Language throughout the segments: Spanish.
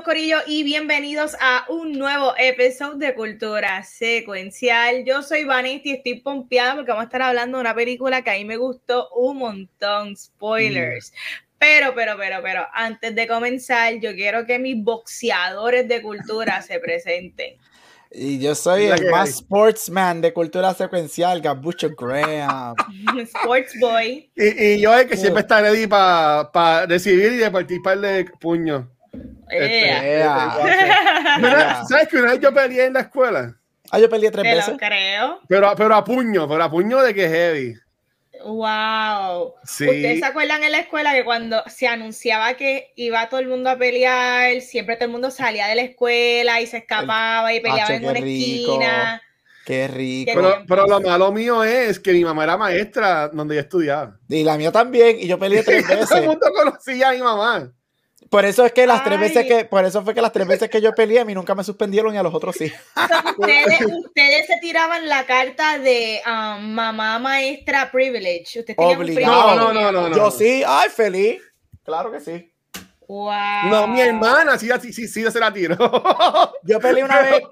Saludos Corillo y bienvenidos a un nuevo episodio de Cultura Secuencial. Yo soy Vanessa y estoy pompeada porque vamos a estar hablando de una película que a mí me gustó un montón, spoilers. Pero, pero, pero, pero, antes de comenzar, yo quiero que mis boxeadores de cultura se presenten. Y yo soy el más sportsman de cultura secuencial, Gabucho Graham. Sports boy. Y, y yo es que siempre está ready para recibir y de participar de puño. Este, ¿Sabes que una vez yo peleé en la escuela? Ah, yo peleé tres Te veces. lo creo. Pero, pero a puño, pero a puño de que heavy. Wow. Sí. ¿Ustedes se acuerdan en la escuela que cuando se anunciaba que iba todo el mundo a pelear, siempre todo el mundo salía de la escuela y se escapaba y peleaba en qué una rico. esquina? Qué rico. Pero, pero lo malo mío es que mi mamá era maestra donde yo estudiaba. Y la mía también, y yo peleé tres Todo el veces. mundo conocía a mi mamá. Por eso es que las tres Ay. veces que, por eso fue que las tres veces que yo peleé, a mí nunca me suspendieron y a los otros sí. Ustedes, ustedes se tiraban la carta de um, mamá maestra privilege. Ustedes Obligado. No, no, no, no. Yo sí, ay, feliz. Claro que sí. Wow. No, mi hermana sí, sí, sí, sí se la tiró. Yo peleé una vez.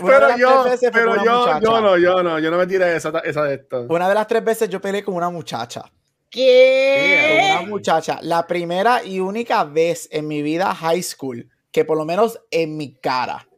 una pero yo, pero yo, yo no, yo no, yo no me tiré esa, esa de esto. Una de las tres veces yo peleé con una muchacha. ¿Qué? una muchacha. La primera y única vez en mi vida high school, que por lo menos en mi cara,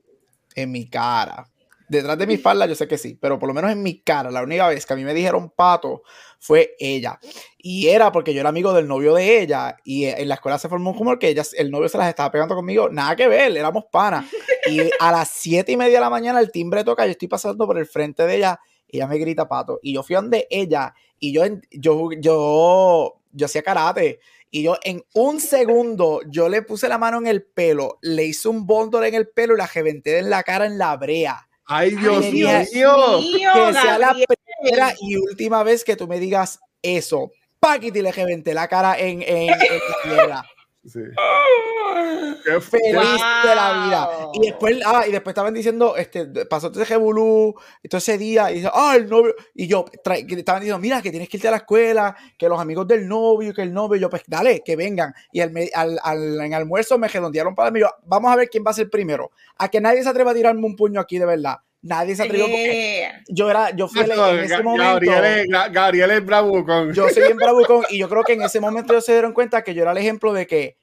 en mi cara, detrás de mi espalda yo sé que sí, pero por lo menos en mi cara, la única vez que a mí me dijeron pato fue ella. Y era porque yo era amigo del novio de ella y en la escuela se formó un rumor que ella, el novio se las estaba pegando conmigo. Nada que ver, éramos panas. Y a las siete y media de la mañana el timbre toca, yo estoy pasando por el frente de ella y ella me grita pato. Y yo fui donde ella y yo, en- yo, yo, yo hacía karate. Y yo en un segundo, yo le puse la mano en el pelo, le hice un bóndolo en el pelo y la reventé en la cara en la brea. Ay, Dios Ay, mío. Dios que sea la primera y última vez que tú me digas eso. Paquiti le reventé la cara en, en, en la tierra. Sí. Qué fu- Feliz Wow. de la vida. Y después, ah, y después estaban diciendo, este, pasó ese y todo ese día, y dice, ah, el novio, y yo, estaban diciendo, mira, que tienes que irte a la escuela, que los amigos del novio, que el novio, y yo, pues dale, que vengan. Y al, me- al, al- en almuerzo me redondearon para mí, yo, vamos a ver quién va a ser primero. A que nadie se atreva a tirarme un puño aquí, de verdad. Nadie se atrevió Yeah. yo era, yo fui el- No, en ese Ga- momento. Gabriel es, Ga- Gabriel es bravucón. Yo soy bien bravucón y yo creo que en ese momento ellos se dieron cuenta que yo era el ejemplo de que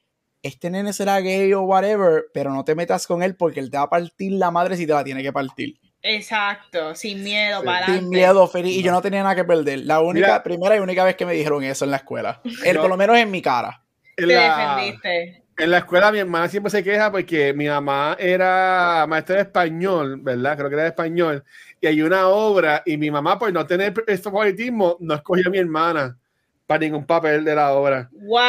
este nene será gay o whatever, pero no te metas con él porque él te va a partir la madre si te la tiene que partir. Exacto, sin miedo, Sí. para Sin miedo, feliz. Y yo no tenía nada que perder. La única, Mira. primera y única vez que me dijeron eso en la escuela. El, Yo- por lo menos en mi cara. Te la, defendiste. En la escuela mi hermana siempre se queja porque mi mamá era maestra de español, ¿verdad? Creo que era de español. Y hay una obra y mi mamá, por no tener este favoritismo, no escogió a mi hermana para ningún papel de la obra. Wow.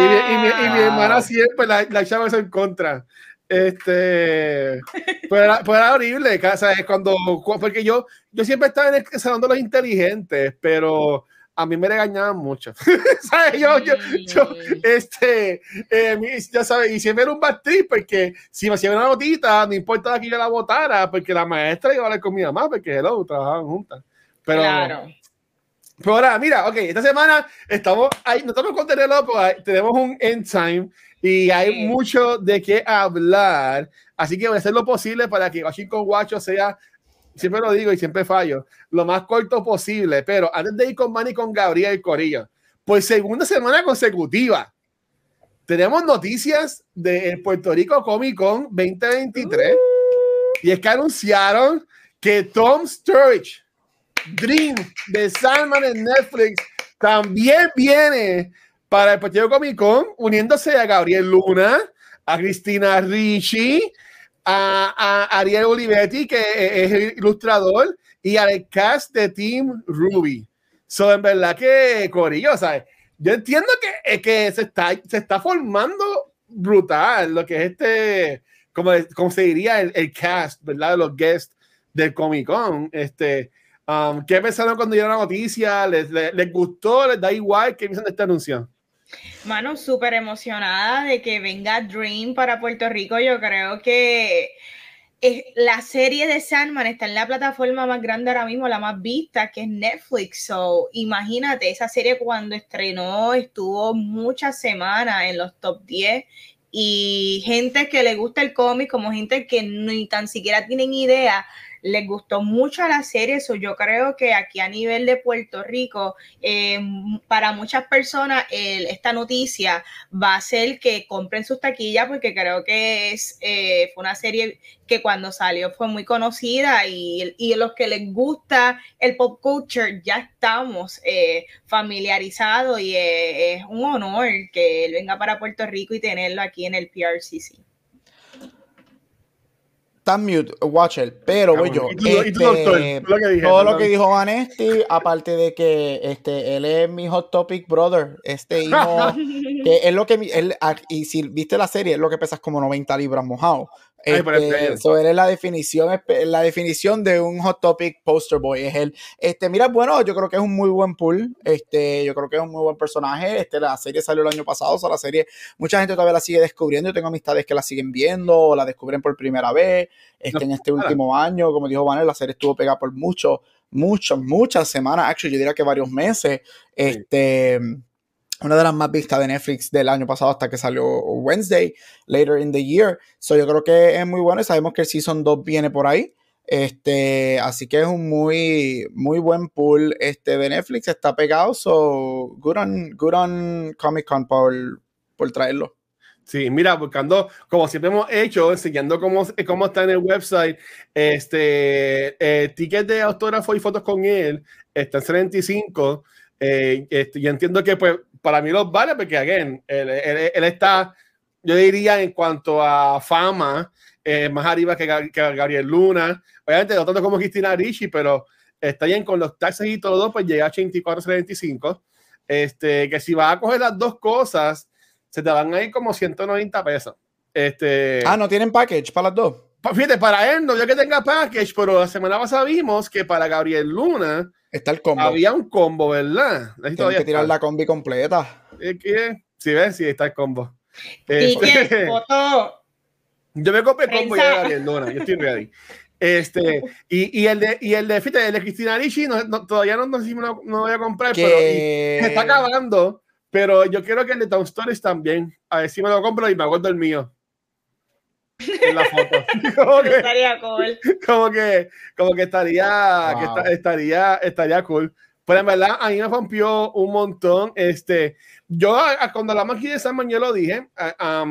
Y, mi- y mi, y mi hermana siempre la, la echaba eso en contra. Este, pues era, pues era horrible, casa es cuando, cu- porque yo, yo siempre estaba en el salón de los inteligentes, pero a mí me regañaban mucho. ¿Sabes? Yo, yo, yo, este, eh, ya sabes, y siempre era un bad trip, porque si me hacían una notita, no importaba que yo la votara, porque la maestra iba a hablar con mi mamá, porque hello, trabajaban juntas. Pero, claro. pero ahora, mira, ok, esta semana estamos ahí, no estamos con hay- tenemos un end time y hay Sí. mucho de qué hablar. Así que voy a hacer lo posible para que Watching con Guacho sea, siempre lo digo y siempre fallo, lo más corto posible. Pero antes de ir con Manny con Gabriel y Corillo, por segunda semana consecutiva, tenemos noticias de Puerto Rico Comic Con 2023 y es que anunciaron que Tom Sturridge Dream de Salman en Netflix también viene para el Partido Comic Con, uniéndose a Gabriel Luna, a Cristina Ricci, a, a Ariel Olivetti, que es el ilustrador, y al cast de Team Ruby. So, en verdad que, Corillo, ¿sabes? Yo entiendo que, eh, que se, está, se está formando brutal lo que es este, como, como se diría, el, el cast, ¿verdad? De los guests del Comic Con. Este, Um, ¿Qué pensaron cuando dieron la noticia? ¿Les, les, gustó? ¿Les da igual? ¿Qué piensan de este anuncio? Mano, súper emocionada de que venga Dream para Puerto Rico. Yo creo que la serie de Sandman está en la plataforma más grande ahora mismo, la más vista, que es Netflix. So, imagínate, esa serie cuando estrenó estuvo muchas semanas en los top 10 y gente que le gusta el cómic como gente que ni tan siquiera tienen idea les gustó mucho la serie, eso yo creo que aquí a nivel de Puerto Rico, eh, para muchas personas esta noticia va a ser que compren sus taquillas porque creo que es eh, fue una serie que cuando salió fue muy conocida y, y los que les gusta el pop culture ya estamos eh, familiarizados y es un honor que él venga para Puerto Rico y tenerlo aquí en el PRCC está mute, Watcher, pero voy yo. Este, todo lo que dijo Vanesti, aparte de que este, él es mi hot topic brother, este hijo, que es lo que él, ah, y si viste la serie, es lo que pesas como 90 libras mojado. Este, eso es la definición, la definición de un hot topic poster boy. Es el, este, mira, bueno, yo creo que es un muy buen pool. Este, yo creo que es un muy buen personaje. Este, la serie salió el año pasado, o sea, la serie, mucha gente todavía la sigue descubriendo. Yo tengo amistades que la siguen viendo, o la descubren por primera vez. Este, en este último año, como dijo Vanel, la serie estuvo pegada por muchos, muchas, muchas semanas, actually, yo diría que varios meses. Este una de las más vistas de Netflix del año pasado hasta que salió Wednesday, later in the year. So yo creo que es muy bueno y sabemos que el Season 2 viene por ahí. Este, así que es un muy, muy buen pool este, de Netflix. Está pegado, so good on, good on Comic Con por, por traerlo. Sí, mira, buscando, como siempre hemos hecho, enseñando cómo, cómo está en el website, este, eh, ticket de autógrafo y fotos con él, está en 75. Eh, este, yo entiendo que pues para mí los vale porque, again, él, él, está, yo diría, en cuanto a fama, eh, más arriba que, Gabriel Luna. Obviamente, no tanto como Cristina Ricci, pero está bien con los taxes y todo, pues llega a 84.75. Este, que si vas a coger las dos cosas, se te van a ir como 190 pesos. Este, ah, no tienen package para las dos. Fíjate, para él no yo que tenga package, pero la semana pasada vimos que para Gabriel Luna Está el combo. Había un combo, ¿verdad? Tienes que tirar la combi completa. Que, si ves, sí está el combo. ¿Y qué este, foto? Yo me compré el combo ya de Luna, yo estoy ready. Este, y, y, el de, y el de, fíjate, el de Cristina Ricci no, todavía no, no, no, no, voy a comprar, pero se está acabando. Pero yo quiero que el de Town Stories también. A ver si me lo compro y me acuerdo el mío en la foto. como que, estaría cool. Como que, como que estaría, que estaría, estaría cool. Pero en verdad, a mí me rompió un montón. Este, yo, cuando la magia de Sandman, yo lo dije, a,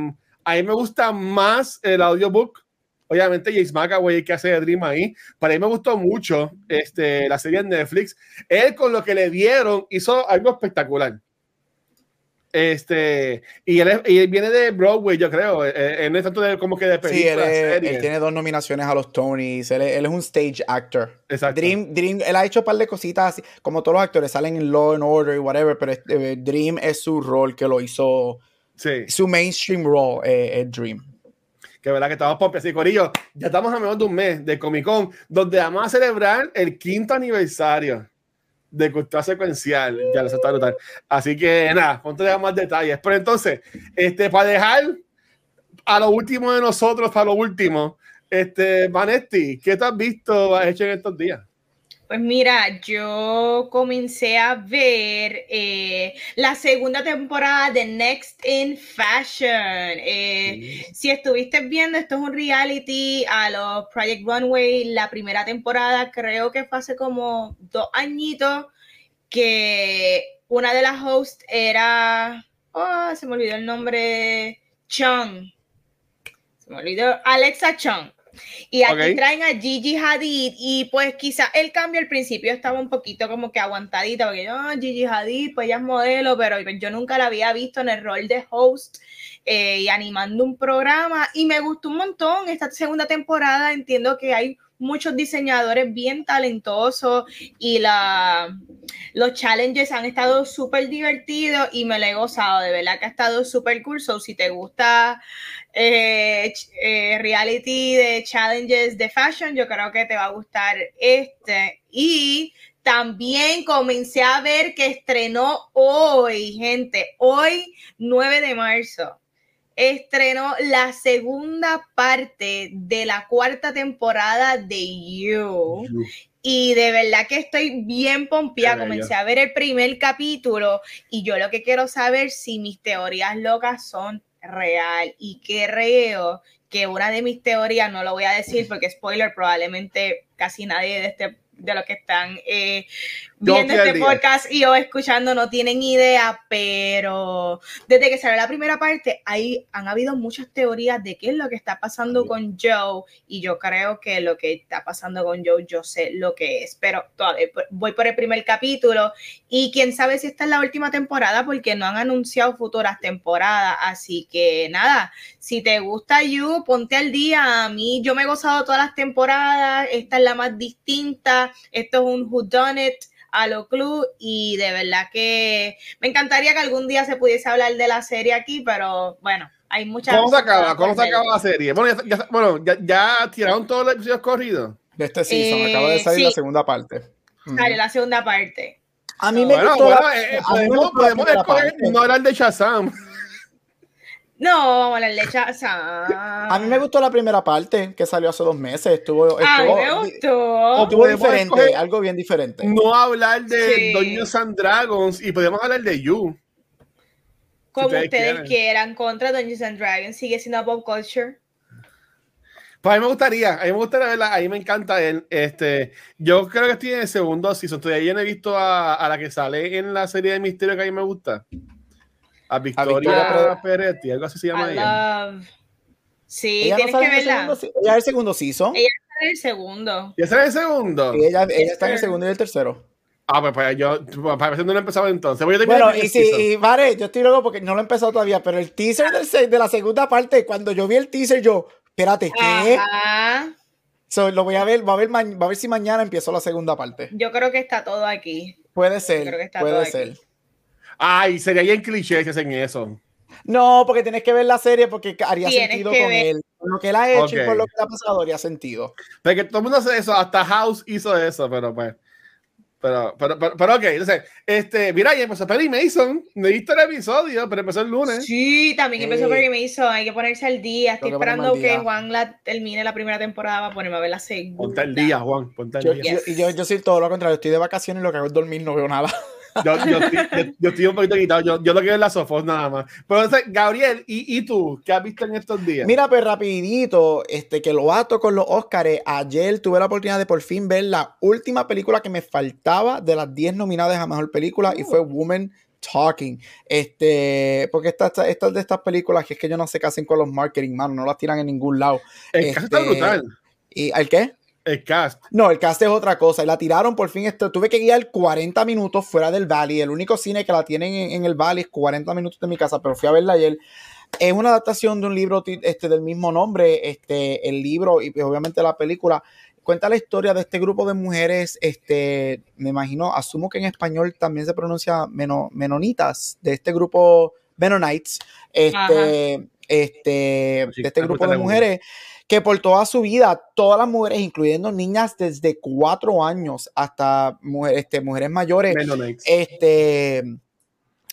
a mí me gusta más el audiobook. Obviamente, James McAvoy que hace de Dream ahí. Para mí me gustó mucho este, la serie de Netflix. Él, con lo que le dieron, hizo algo espectacular. Este, y él, viene de Broadway, yo creo. Eh, eh, en tanto de como que de películas. Sí, él, tiene dos nominaciones a los Tonys. Él, es un stage actor. Exacto. Dream, Dream, él ha hecho un par de cositas así, como todos los actores salen en Law and Order y whatever, pero eh, Dream es su rol que lo hizo. Sí. Su mainstream role es Dream. Que verdad que estamos por así, Corillo. Ya estamos a menos de un mes de Comic Con, donde vamos a celebrar el quinto aniversario de cultura secuencial. Ya les está brutal. Así que nada, ponte más detalles. Pero entonces, este, para dejar a lo último de nosotros, para lo último, este, Vanetti, ¿qué te has visto, has hecho en estos días? Pues mira, yo comencé a ver eh, la segunda temporada de Next in Fashion. Eh, si estuviste viendo, esto es un reality a los Project Runway. La primera temporada creo que fue hace como dos añitos que una de las hosts era... Oh, se me olvidó el nombre. Chung. Se me olvidó. Alexa Chung. Y aquí traen a Gigi Hadid y pues quizá el cambio al principio estaba un poquito como que aguantadita porque yo, Gigi Hadid, pues ella es modelo, pero yo nunca la había visto en el rol de host eh, y animando un programa y me gustó un montón esta segunda temporada, entiendo que hay muchos diseñadores bien talentosos y la, los challenges han estado súper divertidos y me lo he gozado, de verdad que ha estado súper cool. Si te gusta eh, eh, reality de challenges de fashion, yo creo que te va a gustar este. Y también comencé a ver que estrenó hoy, gente, hoy 9 de marzo estrenó la segunda parte de la cuarta temporada de You. Y de verdad que estoy bien pompeada. Comencé a ver el primer capítulo y yo lo que quiero saber si mis teorías locas son real y creo que una de mis teorías, no lo voy a decir porque spoiler, probablemente casi nadie de este de los que están eh, viendo este podcast y o escuchando no tienen idea, pero desde que salió la primera parte, ahí han habido muchas teorías de qué es lo que está pasando con Joe y yo creo que lo que está pasando con Joe, yo sé lo que es, pero todavía voy por el primer capítulo y quién sabe si esta es la última temporada porque no han anunciado futuras temporadas, así que nada, si te gusta You, ponte al día, a mí yo me he gozado todas las temporadas, esta es la más distinta, esto es un Who Done It, a lo club y de verdad que me encantaría que algún día se pudiese hablar de la serie aquí, pero bueno, hay muchas... ¿Cómo se acaba? ¿Cómo se acaba la serie? Bueno, ya, bueno, ya, tiraron todos los episodios corridos. De este season, eh, acaba de salir la segunda parte. Sale la segunda parte. A mí me gustó. Bueno, eh, podemos, podemos escoger no hablar de Shazam. No, la leche. A mí me gustó la primera parte que salió hace dos meses. Estuvo, a mí me gustó. Estuvo diferente, algo bien diferente. No hablar de Dungeons and Dragons y podemos hablar de You. Como ustedes, quieran. contra Dungeons and Dragons, sigue siendo pop culture. Pues a mí me gustaría, a mí me gustaría verla, a mí me encanta él. Este, yo creo que estoy en el segundo season, todavía no he visto a, a la que sale en la serie de misterio que a mí me gusta. A Victoria, Peretti, algo así se llama ella. Sí, tienes que verla. ella es el segundo season. Ella está en el segundo. ¿Ella está en el segundo? ella, ella está en el segundo y el tercero. Ah, pues, pues yo, para ver no lo he empezado entonces. Voy a bueno, y sí, y vale, yo estoy loco porque no lo he empezado todavía, pero el teaser del, de la segunda parte, cuando yo vi el teaser, yo, espérate, ¿qué? Ajá. So, lo voy a ver, va a ver, va a ver si mañana empiezo la segunda parte. Yo creo que está todo aquí. Puede ser, puede ser. Ay, sería bien cliché si hacen eso. No, porque tienes que ver la serie porque haría sentido con él. Por lo que él ha hecho y por lo que le ha pasado haría sentido. Porque todo el mundo hace eso, hasta House hizo eso, pero pues. Pero, pero, pero, ok, entonces, este, mira, ya empezó Perry Mason, me diste el episodio, pero empezó el lunes. Sí, también empezó Perry Mason, hay que ponerse al día. Estoy esperando que Juan la termine la primera temporada para ponerme a ver la segunda. Ponte al día, Juan, ponte al día. y yo, yo soy todo lo contrario, estoy de vacaciones y lo que hago es dormir, no veo nada. Yo, estoy, un poquito quitado. Yo, yo lo quiero en la Sofos nada más. Pero entonces, Gabriel, ¿y, ¿y, tú? ¿Qué has visto en estos días? Mira, pues rapidito, este, que lo ato con los Oscars. Ayer tuve la oportunidad de por fin ver la última película que me faltaba de las 10 nominadas a Mejor Película y fue Woman Talking. Este, porque estas esta, de estas películas que es que yo no sé qué hacen con los marketing, mano, no las tiran en ningún lado. El este, está brutal. ¿Y el qué? El cast. No, el cast es otra cosa. Y la tiraron por fin. Esto, tuve que guiar 40 minutos fuera del Valley. El único cine que la tienen en, el Valley es 40 minutos de mi casa, pero fui a verla ayer. Es una adaptación de un libro este, del mismo nombre. Este, el libro y pues, obviamente la película cuenta la historia de este grupo de mujeres. Este, me imagino, asumo que en español también se pronuncia menonitas, de este grupo Mennonites. Este, este, de este grupo de mujeres que por toda su vida, todas las mujeres, incluyendo niñas desde cuatro años hasta mujeres, este, mujeres mayores, este,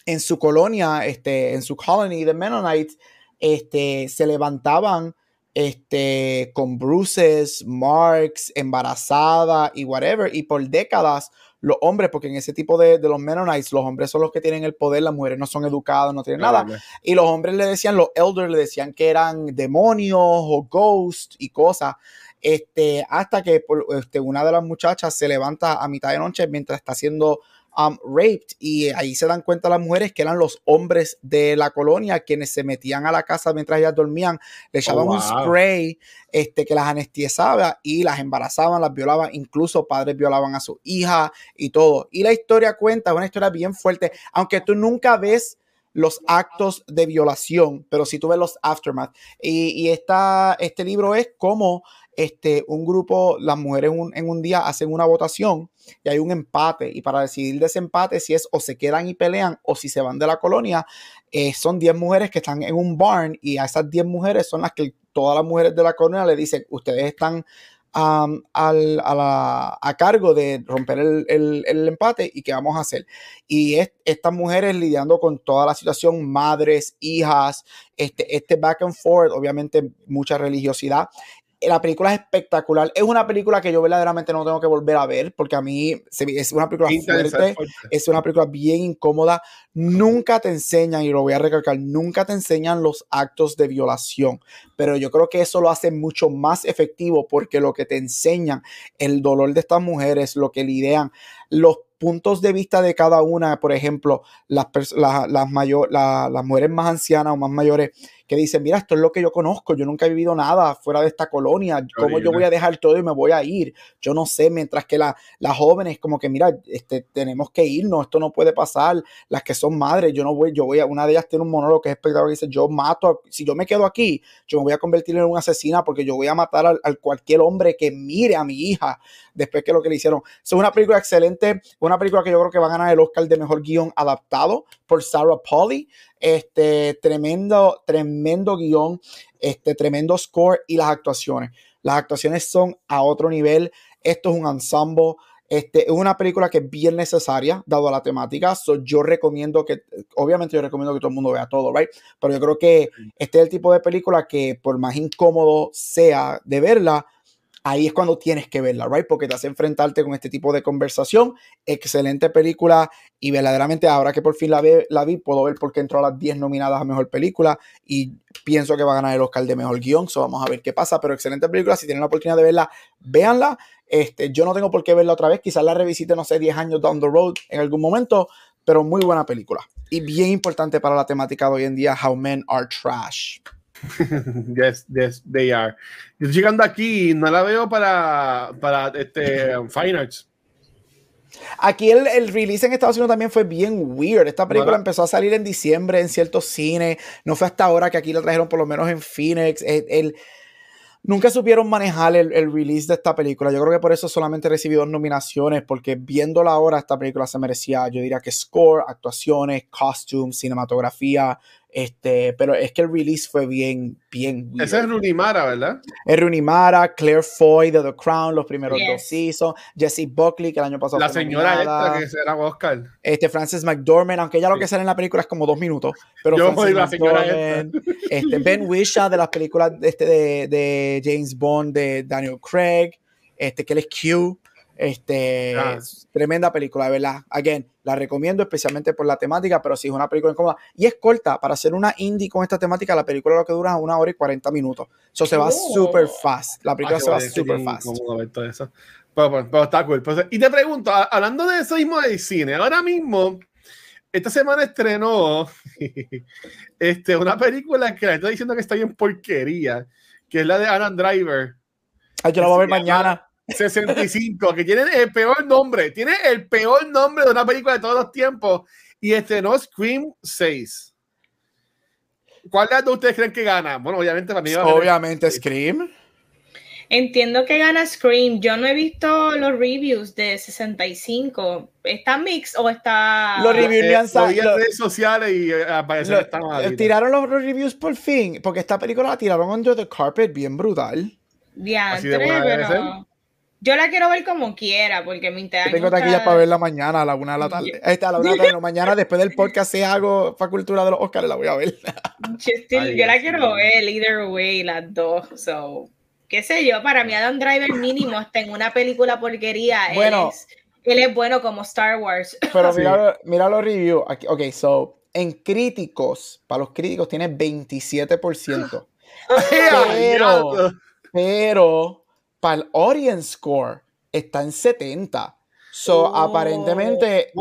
en su colonia, este, en su colony de Mennonites, este, se levantaban este, con bruces, marks, embarazada y whatever, y por décadas los hombres, porque en ese tipo de, de, los Mennonites, los hombres son los que tienen el poder, las mujeres no son educadas, no tienen nada. Y los hombres le decían, los elders le decían que eran demonios o ghosts y cosas. Este, hasta que este, una de las muchachas se levanta a mitad de noche mientras está haciendo um, raped y ahí se dan cuenta las mujeres que eran los hombres de la colonia quienes se metían a la casa mientras ellas dormían, le echaban un oh, spray este, que las anestesiaba y las embarazaban, las violaban, incluso padres violaban a su hija y todo. Y la historia cuenta, una historia bien fuerte, aunque tú nunca ves los actos de violación, pero si tú ves los aftermath. Y, y esta, este libro es como este, un grupo, las mujeres en un día hacen una votación y hay un empate. Y para decidir de ese empate, si es o se quedan y pelean o si se van de la colonia, eh, son 10 mujeres que están en un barn y a esas 10 mujeres son las que todas las mujeres de la colonia le dicen, ustedes están a, cargo de romper el, empate y qué vamos a hacer. Y estas mujeres lidiando con toda la situación, madres, hijas, este, este back and forth, obviamente mucha religiosidad la película es espectacular. Es una película que yo verdaderamente no tengo que volver a ver porque a mí es una película fuerte, es una película bien incómoda. Nunca te enseñan, y lo voy a recalcar, nunca te enseñan los actos de violación, pero yo creo que eso lo hace mucho más efectivo porque lo que te enseñan, el dolor de estas mujeres, lo que lidian, los puntos de vista de cada una, por ejemplo, las, las, las mujeres más ancianas o más mayores que dicen, mira, esto es lo que yo conozco, yo nunca he vivido nada fuera de esta colonia, ¿cómo yo voy a dejar todo y me voy a ir? Yo no sé, mientras que las jóvenes como que, mira, este, tenemos que irnos, esto no puede pasar, las que son madres, yo no voy, yo voy a, una de ellas tiene un monólogo que es espectacular, que dice, yo mato, si yo me quedo aquí, yo me voy a convertir en una asesina porque yo voy a matar a, cualquier hombre que mire a mi hija después que lo que le hicieron. Es una película excelente, una película que yo creo que va a ganar el Oscar de Mejor Guión Adaptado por Sarah Polly. Este, tremendo, tremendo guion, este, tremendo score y las actuaciones. Las actuaciones son a otro nivel. Esto es un ensemble. Este, es una película que es bien necesaria, dado la temática. yo recomiendo que, obviamente, yo recomiendo que todo el mundo vea todo, ¿right? Pero yo creo que este es el tipo de película que, por más incómodo sea de verla, ahí es cuando tienes que verla, right? Porque te hace enfrentarte con este tipo de conversación. Excelente película y verdaderamente ahora que por fin la, vi, puedo ver por qué entró a las 10 nominadas a Mejor Película y pienso que va a ganar el Oscar de Mejor Guión, so vamos a ver qué pasa, pero excelente película, si tienen la oportunidad de verla, véanla. Este, yo no tengo por qué verla otra vez, quizás la revisite, no sé, 10 años down the road en algún momento, pero muy buena película. Y bien importante para la temática de hoy en día, How Men Are Trash. yes, yes, they are. Yo estoy llegando aquí y no la veo para, para este, Fine Arts. Aquí el, el, release en Estados Unidos también fue bien weird. Esta película empezó a salir en diciembre en ciertos cines. No fue hasta ahora que aquí la trajeron, por lo menos en Phoenix. El, nunca supieron manejar el, el, release de esta película. Yo creo que por eso solamente recibió dos nominaciones, porque viéndola ahora, esta película se merecía, yo diría que score, actuaciones, costumes, cinematografía, este, pero es que el release fue bien, bien. Ese es Runimara, ¿verdad? Es Runimara, Claire Foy de The Crown, los primeros dos seasons, Jesse Buckley, que el año pasado. La señora esta que será Oscar. Este, Frances McDormand, aunque ya lo que sale en la película es como dos minutos. Pero Yo Frances la señora este, Ben Wisha de las películas de, este, de, de James Bond, de Daniel Craig, este, que él es Q. Este, ah. tremenda película, de verdad. Again, la recomiendo especialmente por la temática, pero si es una película incómoda. Y es corta, para hacer una indie con esta temática, la película lo que dura una hora y 40 minutos. Eso se va oh. super fast. La película ah, se va super fast. Pero, está cool. Pues, y te pregunto, hablando de eso mismo del cine, ahora mismo, esta semana estrenó este, una película que le estoy diciendo que está bien porquería, que es la de Adam Driver. Ay, yo la voy a ver mañana. 65, que tiene el peor nombre, tiene el peor nombre de una película de todos los tiempos y estrenó Scream 6. ¿Cuál de ustedes creen que gana? Bueno, obviamente para mí Obviamente Scream. Entiendo que gana Scream. Yo no he visto los reviews de 65. ¿Está mix o está.? Los reviews eh, han en redes sociales y eh, eh, Tiraron los reviews por fin, porque esta película la tiraron under the carpet bien brutal. Ya, pero. Yo la quiero ver como quiera, porque me interesa. Tengo taquillas para verla mañana a la una de la tarde. Esta, a la una de la tarde. mañana, después del podcast, si hago Facultura de los Oscars, la voy a ver. yo la quiero ver, either way, las dos. So, qué sé yo, para mí Adam Driver mínimo está en una película porquería. Bueno. Él es, bueno como Star Wars. Pero mira, mira los reviews. Ok, so, en críticos, para los críticos tiene 27%. pero, pero para el audience score está en 70. So, aparentemente.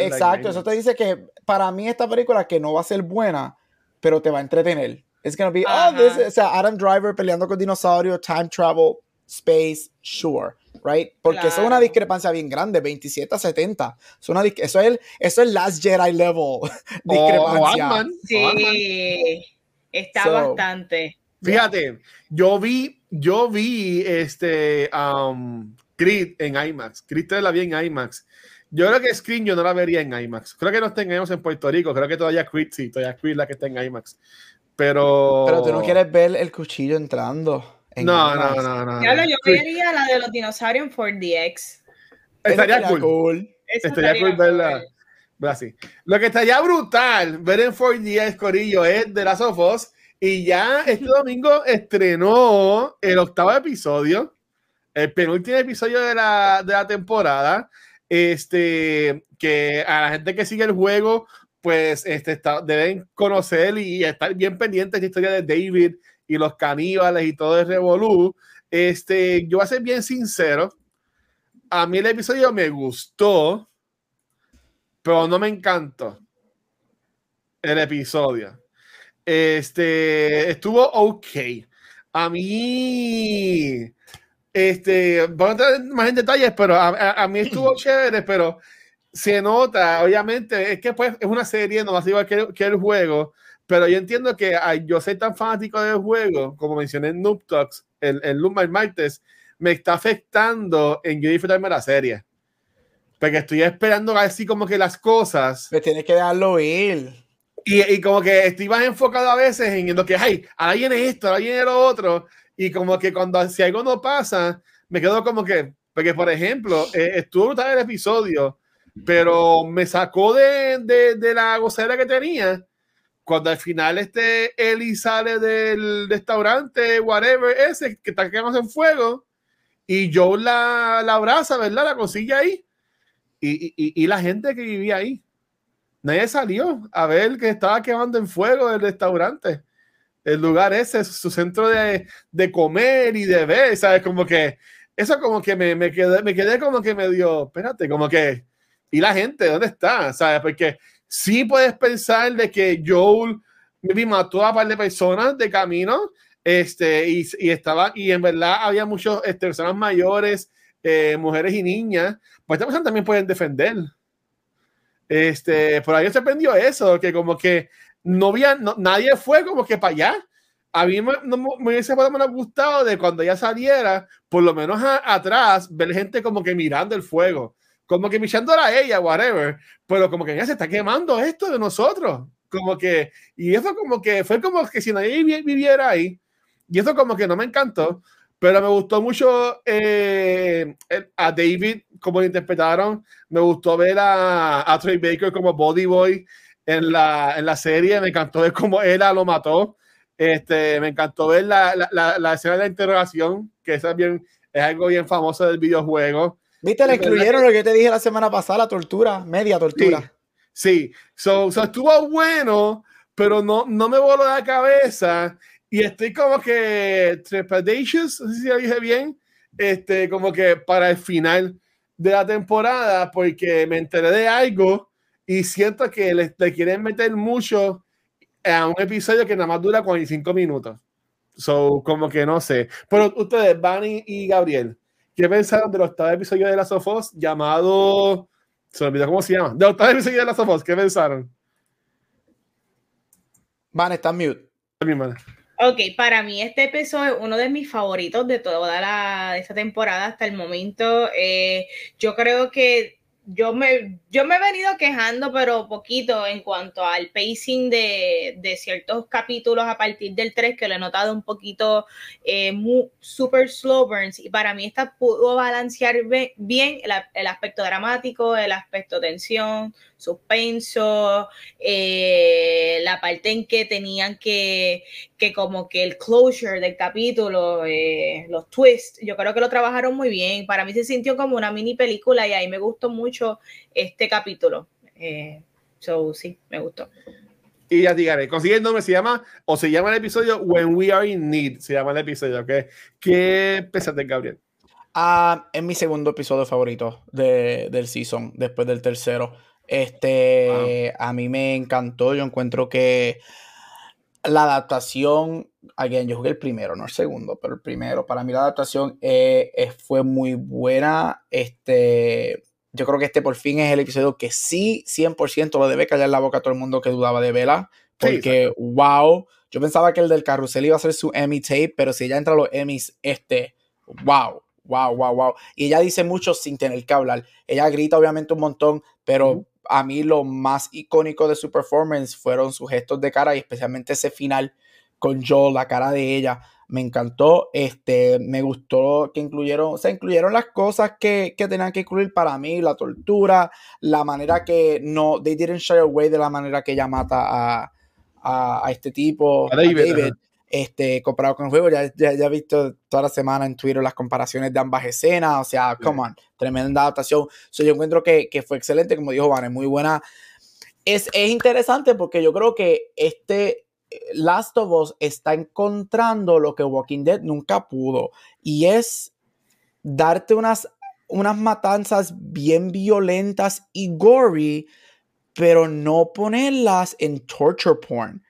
exacto, eso te dice que para mí esta película que no va a ser buena, pero te va a entretener. Es gonna be, oh, this, o sea, Adam Driver peleando con dinosaurios, time travel, space, sure, right? Porque eso es una discrepancia bien grande, 27 a 70. Es una, eso, es el, eso es Last Jedi level discrepancia. sí, está bastante. Fíjate, yo vi, yo vi este um, Creed en IMAX. Creed 3 la vi en IMAX. Yo creo que Screen yo no la vería en IMAX. Creo que no tengamos en Puerto Rico. Creo que todavía Creed sí, todavía Creed la que está en IMAX. Pero. Pero tú no quieres ver el cuchillo entrando. no, no, no, no, Ya yo vería la de los dinosaurios en 4DX. Estaría, cool. Estaría, cool verla. Así. Lo que estaría brutal ver en 4DX, Corillo, es de las of Y ya este domingo estrenó el octavo episodio, el penúltimo episodio de la, de la temporada. Este, que a la gente que sigue el juego, pues este, deben conocer y estar bien pendientes de la historia de David y los caníbales y todo el revolú. Este, yo voy a ser bien sincero, a mí el episodio me gustó, pero no me encantó el episodio. Este, estuvo ok. A mí, este, vamos a entrar más en detalles, pero a, mí estuvo chévere, pero se nota, obviamente, es que pues es una serie, no va a ser igual que, que el juego, pero yo entiendo que yo soy tan fanático del juego, como mencioné en Noob Talks, el, el Lumbar Martes, me está afectando en yo disfrutarme la serie. Porque estoy esperando así como que las cosas. Me tienes que dejarlo ir. Y, y, como que estoy más enfocado a veces en lo que, hay ahora viene esto, ahora viene lo otro y como que cuando si algo no pasa, me quedo como que, porque por ejemplo, eh, estuvo brutal el episodio, pero me sacó de, de, de, la gozera que tenía cuando al final este Eli sale del restaurante, whatever, ese que está quedando en fuego, y Joe la, la abraza, ¿verdad? La consigue ahí. Y, y, y, la gente que vivía ahí. Nadie salió a ver que estaba quemando en fuego el restaurante el lugar ese, su centro de, de, comer y de ver, ¿sabes? Como que eso como que me, me, quedé, me quedé como que me dio, espérate, como que, ¿y la gente dónde está? ¿Sabes? Porque sí puedes pensar de que Joel mató a un par de personas de camino, este, y, y estaba, y en verdad había muchos este, personas mayores, eh, mujeres y niñas, pues estas también pueden defender. Este, por ahí se aprendió eso, que como que no había, nadie fue como que para allá. A mí me, no, me hubiese gustado de cuando ya saliera, por lo menos atrás, ver gente como que mirando el fuego, como que mirándola a ella, whatever, pero como que ya se está quemando esto de nosotros, como que, y eso como que fue como que si nadie viviera ahí, y eso como que no me encantó, pero me gustó mucho eh, a David, como lo interpretaron, me gustó ver a, a Trey Baker como Body Boy, en la, en la serie. Me encantó ver cómo ella lo mató. Este, me encantó ver la, la, la, escena de la interrogación, que es, bien, es algo bien famoso del videojuego. ¿Viste? Le incluyeron lo que yo te dije la semana pasada, la tortura, media tortura. Sí, So, estuvo bueno, pero no, no me voló la cabeza. Y estoy como que trepidatious, no sé si lo dije bien, este, como que para el final de la temporada, porque me enteré de algo y siento que le, quieren meter mucho a un episodio que nada más dura 45 minutos. So, como que no sé. Pero ustedes, Bunny y Gabriel, ¿qué pensaron del octavo episodio de la Sofos llamado. Se me olvidó cómo se llama. Del octavo episodio de la Sofos, ¿qué pensaron? Van, está mute. Ok, para mí este episodio es uno de mis favoritos de toda la, esta temporada hasta el momento. Eh, yo creo que yo me, yo me he venido quejando, pero poquito en cuanto al pacing de, de ciertos capítulos a partir del 3, que lo he notado un poquito eh, muy, super slow burns. Y para mí esta pudo balancear bien el, el aspecto dramático, el aspecto tensión, suspenso, eh, la parte en que tenían que, que como que el closure del capítulo, eh, los twists, yo creo que lo trabajaron muy bien. Para mí se sintió como una mini película y ahí me gustó mucho este capítulo. Eh, so, sí, me gustó. Y ya dígame, consigue el nombre, se llama, o se llama el episodio When We Are in Need, se llama el episodio, ¿ok? ¿Qué pensaste, Gabriel? Ah, es mi segundo episodio favorito de, del season, después del tercero. Este, a mí me encantó. Yo encuentro que la adaptación, again, yo jugué el primero, no el segundo, pero el primero. Para mí la adaptación eh, fue muy buena. Este, yo creo que este por fin es el episodio que sí, 100% lo debe callar la boca a todo el mundo que dudaba de Vela. Porque, wow, yo pensaba que el del carrusel iba a ser su Emmy tape, pero si ella entra a los Emmys, este, wow, wow, wow, wow. Y ella dice mucho sin tener que hablar. Ella grita obviamente un montón, pero a mí lo más icónico de su performance fueron sus gestos de cara y especialmente ese final con Joel, la cara de ella. Me encantó, este, me gustó que incluyeron, se incluyeron las cosas que, que, tenían que incluir para mí, la tortura, la manera que no, they didn't shy away de la manera que ella mata a, a, este tipo, a David, este, comparado con el juego. Ya, ya, he visto toda la semana en Twitter las comparaciones de ambas escenas. O sea, come on, tremenda adaptación. So, yo encuentro que, que, fue excelente, como dijo Van, es muy buena. Es, es interesante porque yo creo que este eh, Last of Us está encontrando lo que Walking Dead nunca pudo. Y es darte unas, unas matanzas bien violentas y gory pero no ponerlas en torture porn.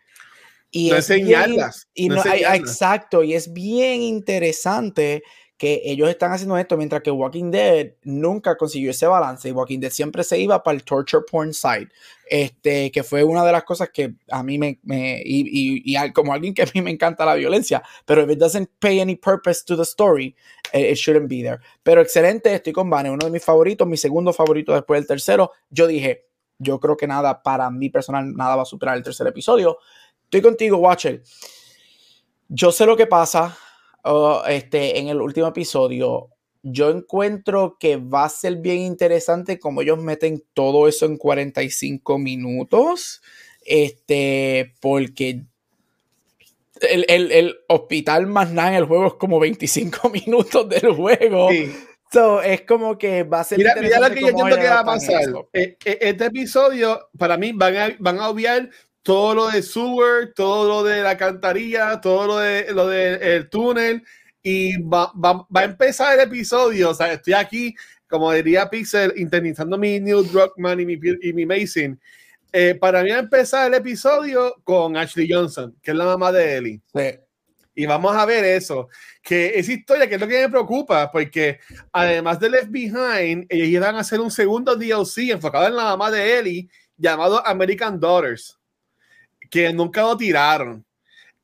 Y no enseñarlas. y no, exacto, y es bien interesante que ellos están haciendo esto mientras que Walking Dead nunca consiguió ese balance y Walking Dead siempre se iba para el torture porn side, este, que fue una de las cosas que a mí me, me y, y, y, como alguien que a mí me encanta la violencia, pero if it doesn't pay any purpose to the story, eh, it, shouldn't be there. Pero excelente, estoy con Vane, uno de mis favoritos, mi segundo favorito después del tercero, yo dije, yo creo que nada, para mí personal, nada va a superar el tercer episodio. Estoy contigo, Watcher. Yo sé lo que pasa uh, este, en el último episodio. Yo encuentro que va a ser bien interesante como ellos meten todo eso en 45 minutos. Este, porque el, el, el, hospital más nada en el juego es como 25 minutos del juego. Sí. So, es como que va a ser. Mira, mira lo que yo entiendo que va a pasar. Eh, eh, este episodio, para mí, van a, van a obviar todo lo de Sewer, todo lo de la cantaría, todo lo de lo del túnel. Y va, va, va, a empezar el episodio. O sea, estoy aquí, como diría Pixel, internizando mi New Druckmann y mi, y mi Mason. Eh, para mí va a empezar el episodio con Ashley Johnson, que es la mamá de Ellie. Sí. Y vamos a ver eso, que esa historia que es lo que me preocupa, porque además de Left Behind, ellos iban a hacer un segundo DLC enfocado en la mamá de Ellie, llamado American Daughters, que nunca lo tiraron.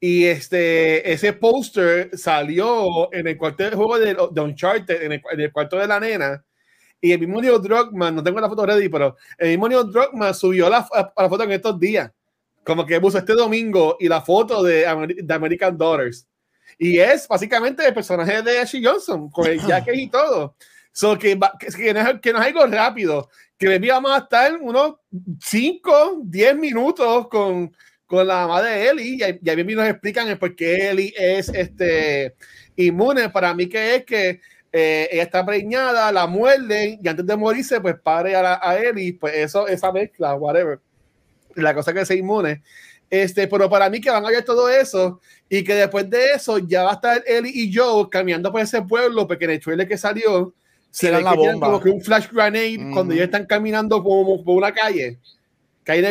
Y este, ese póster salió en el cuarto del juego de, de Uncharted, en el, en el, cuarto de la nena. Y el mismo Neil Druckmann, no tengo la foto ready, pero el mismo Neil Druckmann subió la, la foto en estos días como que puso este domingo y la foto de, de American Daughters. Y es básicamente el personaje de Ashley Johnson, con el jacket y todo. So que, que, no es, que no es algo rápido, que vamos a estar unos 5, 10 minutos con, con la mamá de Ellie y, y ahí nos explican el por qué Ellie es este, inmune. Para mí que es que eh, ella está preñada, la muerden y antes de morirse pues pare a, la, a Ellie, pues eso, esa mezcla, whatever la cosa que se inmune. Este, pero para mí que van a ver todo eso y que después de eso ya va a estar él y yo caminando por ese pueblo, porque en el trailer que salió se ve la bomba. como que un flash grenade cuando ellos están caminando como por una calle, que hay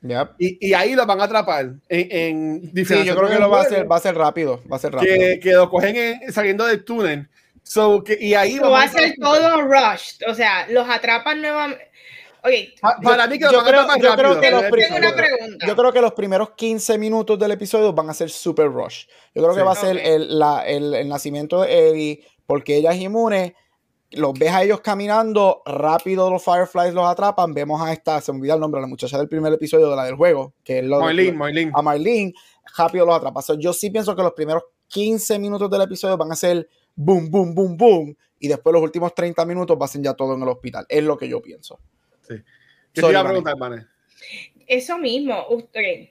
negocio. Y, y, ahí lo van a atrapar en, en Sí, yo creo que lo va a hacer, va a ser rápido, va a ser rápido. Que, que lo cogen saliendo del túnel. So, que, y ahí va a ser todo rushed, o sea, los atrapan nuevamente Okay. Para mí que yo, creo, yo creo que los yo creo que los primeros 15 minutos del episodio van a ser super rush. Yo creo que va a ser el, la, el, el, nacimiento de Eddie, porque ella es inmune. Los ves a ellos caminando, rápido los Fireflies los atrapan. Vemos a esta, se me olvida el nombre, la muchacha del primer episodio de la del juego, que es lo, Marlene, Marlene. A Marlene, rápido los atrapa. So, yo sí pienso que los primeros 15 minutos del episodio van a ser boom, boom, boom, boom. Y después los últimos 30 minutos va a ser ya todo en el hospital. Es lo que yo pienso. ¿Qué te iba a preguntar, Mane? Eso mismo, usted,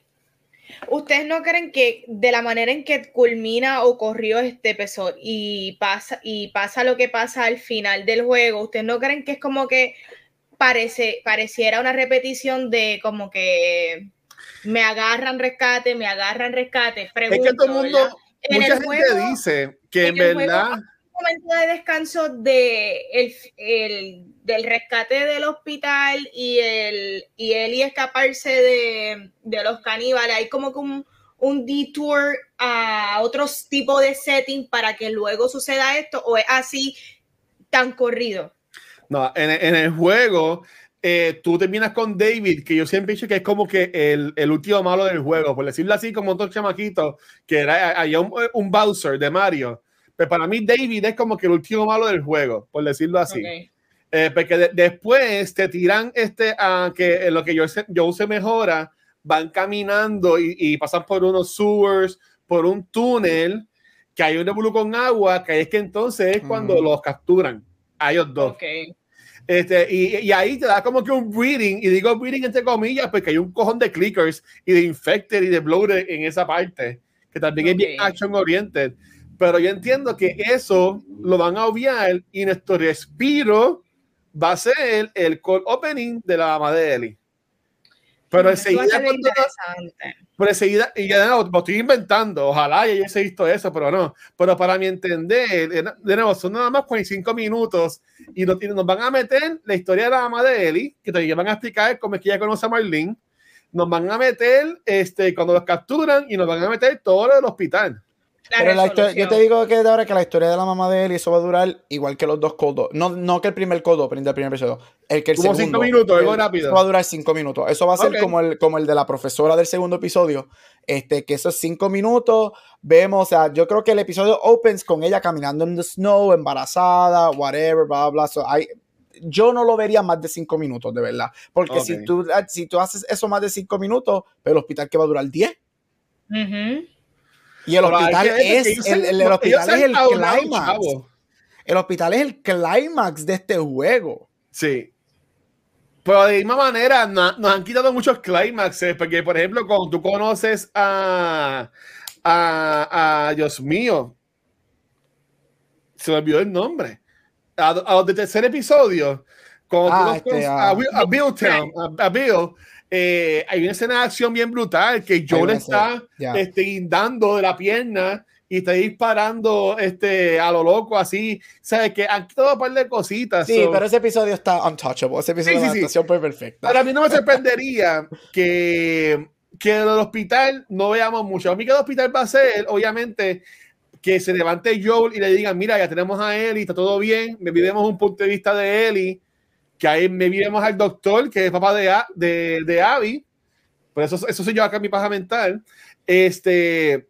¿Ustedes no creen que de la manera en que culmina o corrió este episodio y pasa, y pasa lo que pasa al final del juego, ¿ustedes no creen que es como que parece, pareciera una repetición de como que me agarran rescate, me agarran rescate? Pregunto, es que todo el mundo, mucha gente dice que en, verdad momento de descanso de el, el, del rescate del hospital y el y él y escaparse de, de los caníbales. Hay como que un, detour a otros tipos de setting para que luego suceda esto o es así tan corrido. No, en, en el juego, eh, tú terminas con David, que yo siempre he dicho que es como que el, el último malo del juego, por decirlo así, como otros chamaquitos, que era allá un, un, Bowser de Mario. Pero para mí, David es como que el último malo del juego, por decirlo así. Okay. Eh, porque de, después te tiran este a que en lo que yo, yo se mejora, van caminando y, y, pasan por unos sewers, por un túnel, que hay un revolú con agua, que es que entonces es cuando mm. los capturan a ellos dos. Okay. Este, y, y, ahí te da como que un breeding, y digo breeding entre comillas, porque hay un cojón de clickers y de infected y de bloated en esa parte, que también okay. es bien action oriented. Pero yo entiendo que eso lo van a obviar y nuestro respiro va a ser el call opening de la mamá de Ellie. Pero enseguida, pero enseguida, y ya no, lo estoy inventando, ojalá ya hubiese visto eso, pero no. Pero para mi entender, de nuevo, son nada más 45 minutos y nos, nos van a meter la historia de la mamá de Ellie, que todavía van a explicar cómo es que ella conoce a Marlene. Nos van a meter este, cuando los capturan y nos van a meter todo lo del hospital. Pero la historia, yo te digo que de ahora que la historia de la mamá de él, eso va a durar igual que los dos cold no, no que el primer cold opening del primer episodio, el que el como segundo. cinco minutos, algo el, rápido. Eso va a durar cinco minutos. Eso va a ser okay. como, el, como el de la profesora del segundo episodio, este, que esos cinco minutos, vemos, o sea, yo creo que el episodio opens con ella caminando en the snow, embarazada, whatever, bla, bla, so I, yo no lo vería más de cinco minutos, de verdad. Porque okay. si, tú, si tú haces eso más de cinco minutos, el hospital que va a durar diez. Uh -huh. Y el hospital es el, el, el, hospital es el clímax. El hospital es el clímax de este juego. Sí. Pero de misma manera no, nos han quitado muchos clímaxes, porque por ejemplo, cuando tú conoces a, a, a Dios mío, se me olvidó el nombre. A, a los de tercer episodio, cuando ah, tú este, a, a, Bill a Bill, eh, hay una escena de acción bien brutal que Joel está yeah. este, guindando de la pierna y está disparando este, a lo loco así. Sabes que han quitado un par de cositas. Sí, so. pero ese episodio está untouchable. Ese episodio sí, de la adaptación sí. fue perfecta. Para mí no me sorprendería que, que en el hospital no veamos mucho. A mí que el hospital va a ser, obviamente, que se levante Joel y le digan, mira, ya tenemos a Ellie, está todo bien, me vivimos un punto de vista de Ellie que ahí me vemos al doctor, que es papá de, de, de Abby, por eso, eso soy yo acá en mi paja mental. Este,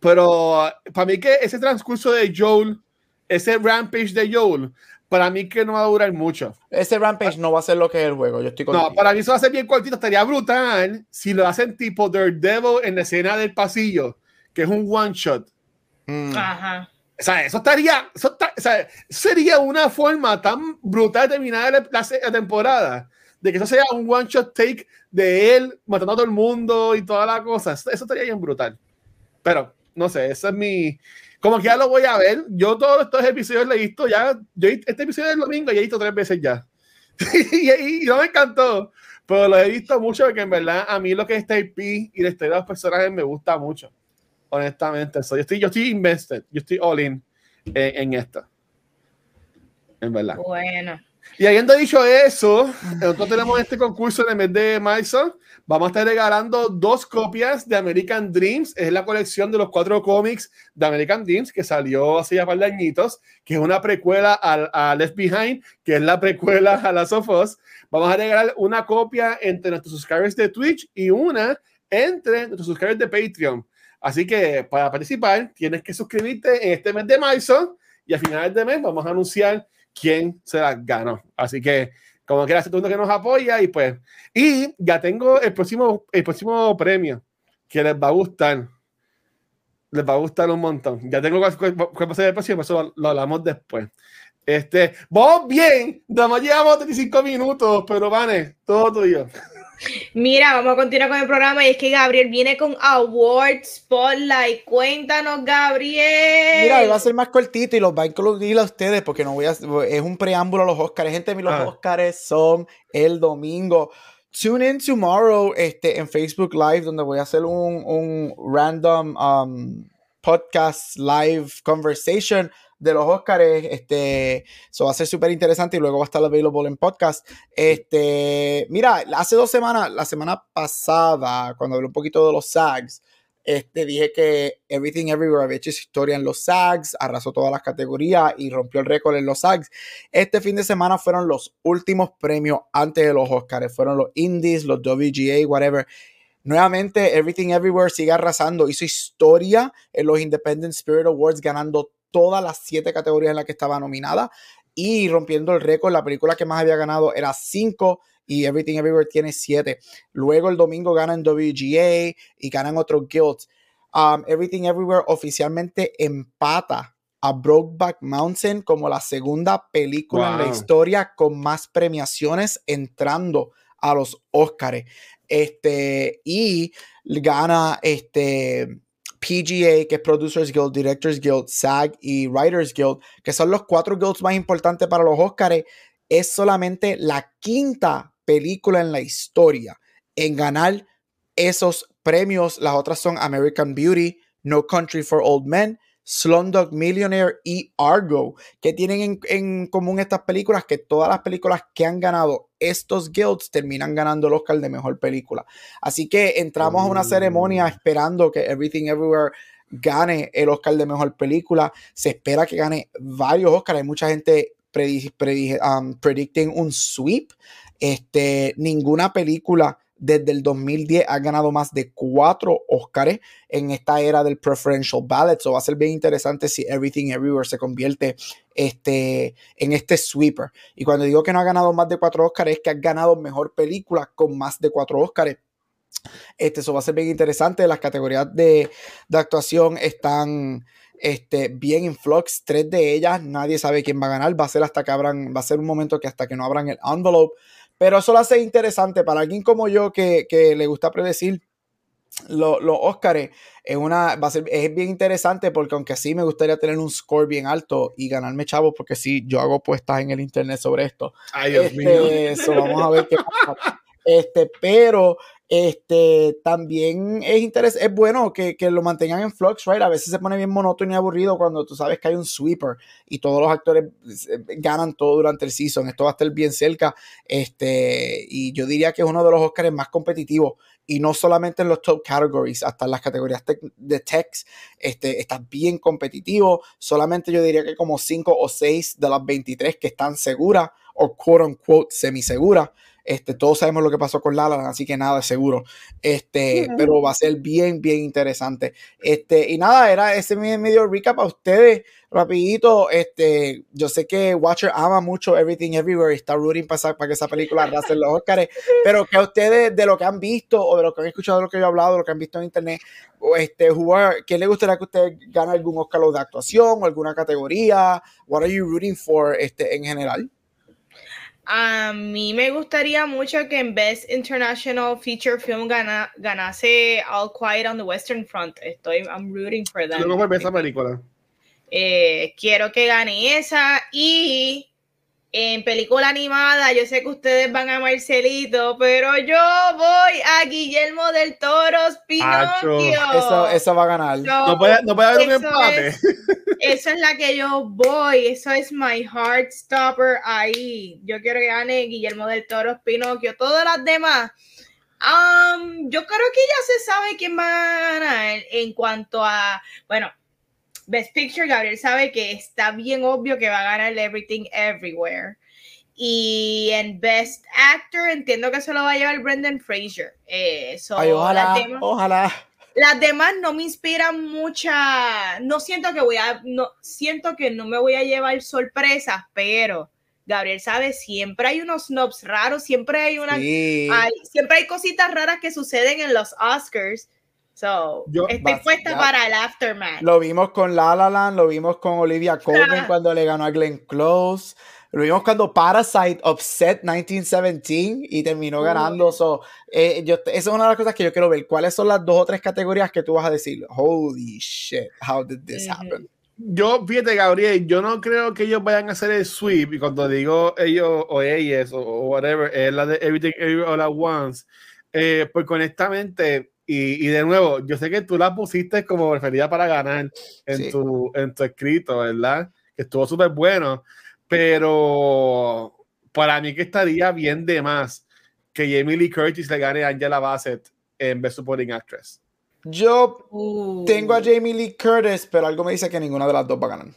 pero para mí que ese transcurso de Joel, ese rampage de Joel, para mí que no va a durar mucho. Ese rampage no va a ser lo que es el juego, yo estoy No, para mí eso va a ser bien cortito, estaría brutal si lo hacen tipo Daredevil en la escena del pasillo, que es un one shot. Mm. Ajá. O sea, eso estaría, eso, o sea, sería una forma tan brutal de terminar la, la, temporada, de que eso sea un one shot take de él matando a todo el mundo y toda la cosa. Eso, eso estaría bien brutal. Pero, no sé, ese es mi. Como que ya lo voy a ver. Yo todos estos episodios le he visto ya. Yo este episodio del domingo ya he visto tres veces ya. y, y, y, no me encantó. Pero lo he visto mucho porque en verdad a mí lo que es IP y la historia de los personajes me gusta mucho honestamente. So, yo, estoy, yo estoy invested, yo estoy all in en, en esto. En verdad. Bueno. Y habiendo dicho eso, nosotros tenemos este concurso en el mes de marzo. Vamos a estar regalando dos copias de American Dreams. Es la colección de los cuatro cómics de American Dreams que salió hace ya par de añitos, que es una precuela a, a, Left Behind, que es la precuela a Las of Us. Vamos a regalar una copia entre nuestros subscribers de Twitch y una entre nuestros subscribers de Patreon. Así que para participar tienes que suscribirte en este mes de marzo y a finales de mes vamos a anunciar quién se la ganó. Así que como quiera todo que nos apoya y pues y ya tengo el próximo el próximo premio que les va a gustar. Les va a gustar un montón. Ya tengo que pasar el próximo, eso lo, hablamos después. Este, vos bien, nada más llevamos 35 minutos, pero vale, todo tuyo. Mira, vamos a continuar con el programa y es que Gabriel viene con Awards Spotlight. Cuéntanos, Gabriel. Mira, va a ser más cortito y los va a incluir a ustedes porque no voy a, es un preámbulo a los Oscars. Gente, los ah. Oscars son el domingo. Tune in tomorrow este, en Facebook Live, donde voy a hacer un, un random um, podcast live conversation de los Oscars. Este, eso va a ser súper interesante y luego va a estar available en podcast. Este, mira, hace dos semanas, la semana pasada, cuando hablé un poquito de los SAGs, Este, dije que Everything Everywhere había hecho historia en los SAGs, arrasó todas las categorías y rompió el récord en los SAGs. Este fin de semana fueron los últimos premios antes de los Oscars. Fueron los Indies, los WGA, whatever. Nuevamente, Everything Everywhere sigue arrasando. Hizo historia en los Independent Spirit Awards, ganando todas las siete categorías en las que estaba nominada y rompiendo el récord. La película que más había ganado era cinco y Everything Everywhere tiene 7. Luego el domingo ganan WGA y ganan otros guilds. Um, Everything Everywhere oficialmente empata a Brokeback Mountain como la segunda película en la historia con más premiaciones entrando a los Oscars. Este, y gana este PGA, que es Producers Guild, Directors Guild, SAG y Writers Guild, que son los cuatro guilds más importantes para los Oscars, es solamente la quinta película en la historia en ganar esos premios. Las otras son American Beauty, No Country for Old Men, Slumdog Millionaire y Argo, que tienen en, común estas películas, que todas las películas que han ganado estos guilds terminan ganando el Oscar de Mejor Película. Así que entramos a una ceremonia mm. esperando que Everything Everywhere gane el Oscar de Mejor Película. Se espera que gane varios Oscars. Hay mucha gente um, predicting un sweep. Este, ninguna película desde el 2010 ha ganado más de cuatro Oscars en esta era del preferential ballot. So va a ser bien interesante si Everything Everywhere se convierte este, en este sweeper. Y cuando digo que no ha ganado más de cuatro Oscars, es que ha ganado mejor película con más de cuatro Oscars. Este, eso va a ser bien interesante. Las categorías de, de actuación están este, bien en flux. Tres de ellas, nadie sabe quién va a ganar. Va a ser hasta que abran, va a ser un momento que hasta que no abran el envelope pero eso lo hace interesante para alguien como yo que, le gusta predecir los lo Óscares. Es, una, va a ser, es bien interesante porque aunque sí me gustaría tener un score bien alto y ganarme chavos, porque sí, yo hago puestas en el internet sobre esto. Ay, Dios mío. Este, eso, vamos a ver qué pasa. Este, pero este, también es interés, es bueno que, lo mantengan en flux, right? A veces se pone bien monótono y aburrido cuando tú sabes que hay un sweeper y todos los actores ganan todo durante el season. Esto va a estar bien cerca. Este, y yo diría que es uno de los Oscars más competitivos y no solamente en los top categories, hasta en las categorías de text, este, está bien competitivo. Solamente yo diría que como 5 o 6 de las 23 que están seguras o quote unquote semi seguras este, todos sabemos lo que pasó con Lala, así que nada, seguro. Este, pero va a ser bien, bien interesante. Este, y nada, era ese medio recap a ustedes, rapidito. Este, yo sé que Watcher ama mucho Everything Everywhere y está rooting para, para que esa película arrase los Oscars, pero que a ustedes, de lo que han visto o de lo que han escuchado, de lo que yo he hablado, de lo que han visto en internet, este, jugar, ¿qué le gustaría que usted gane algún Oscar de actuación o alguna categoría? What are you rooting for este, en general? A mí me gustaría mucho que en Best International Feature Film gana, ganase All Quiet on the Western Front. Estoy, I'm rooting for that. Yo no esa película. Eh, quiero que gane esa y en película animada, yo sé que ustedes van a Marcelito, pero yo voy a Guillermo del Toro Pinocchio. Eso, va a ganar. no, puede, no puede haber un empate. esa es la que yo voy. Eso es my heart stopper ahí. Yo quiero que gane Guillermo del Toro Pinocchio. Todas las demás. Um, yo creo que ya se sabe quién va a ganar en cuanto a, bueno, Best Picture, Gabriel sabe que está bien obvio que va a ganar Everything Everywhere. Y en Best Actor entiendo que se lo va a llevar Brendan Fraser. Eh, ojalá, ojalá. Las demás no me inspiran mucha, no siento que voy a, no, siento que no me voy a llevar sorpresas, pero Gabriel sabe, siempre hay unos snobs raros, siempre hay una, siempre hay cositas raras que suceden en los Oscars So, estoy puesta para el aftermath. Lo vimos con La La Land, lo vimos con Olivia Colman cuando le ganó a Glenn Close. Lo vimos cuando Parasite upset 1917 y terminó ganando. So, eh, yo, esa es una de las cosas que yo quiero ver. ¿Cuáles son las dos o tres categorías que tú vas a decir? Holy shit, how did this happen? Yo, fíjate, Gabriel, yo no creo que ellos vayan a hacer el sweep. Y cuando digo ellos o ellas o, whatever, es la de Everything Everywhere All at Once. Eh, porque honestamente, y, de nuevo, yo sé que tú la pusiste como preferida para ganar en, tu, en tu escrito, ¿verdad? Que estuvo súper bueno, pero para mí que estaría bien de más que Jamie Lee Curtis le gane a Angela Bassett en Best Supporting Actress. Yo Uh. tengo a Jamie Lee Curtis, pero algo me dice que ninguna de las dos va a ganar.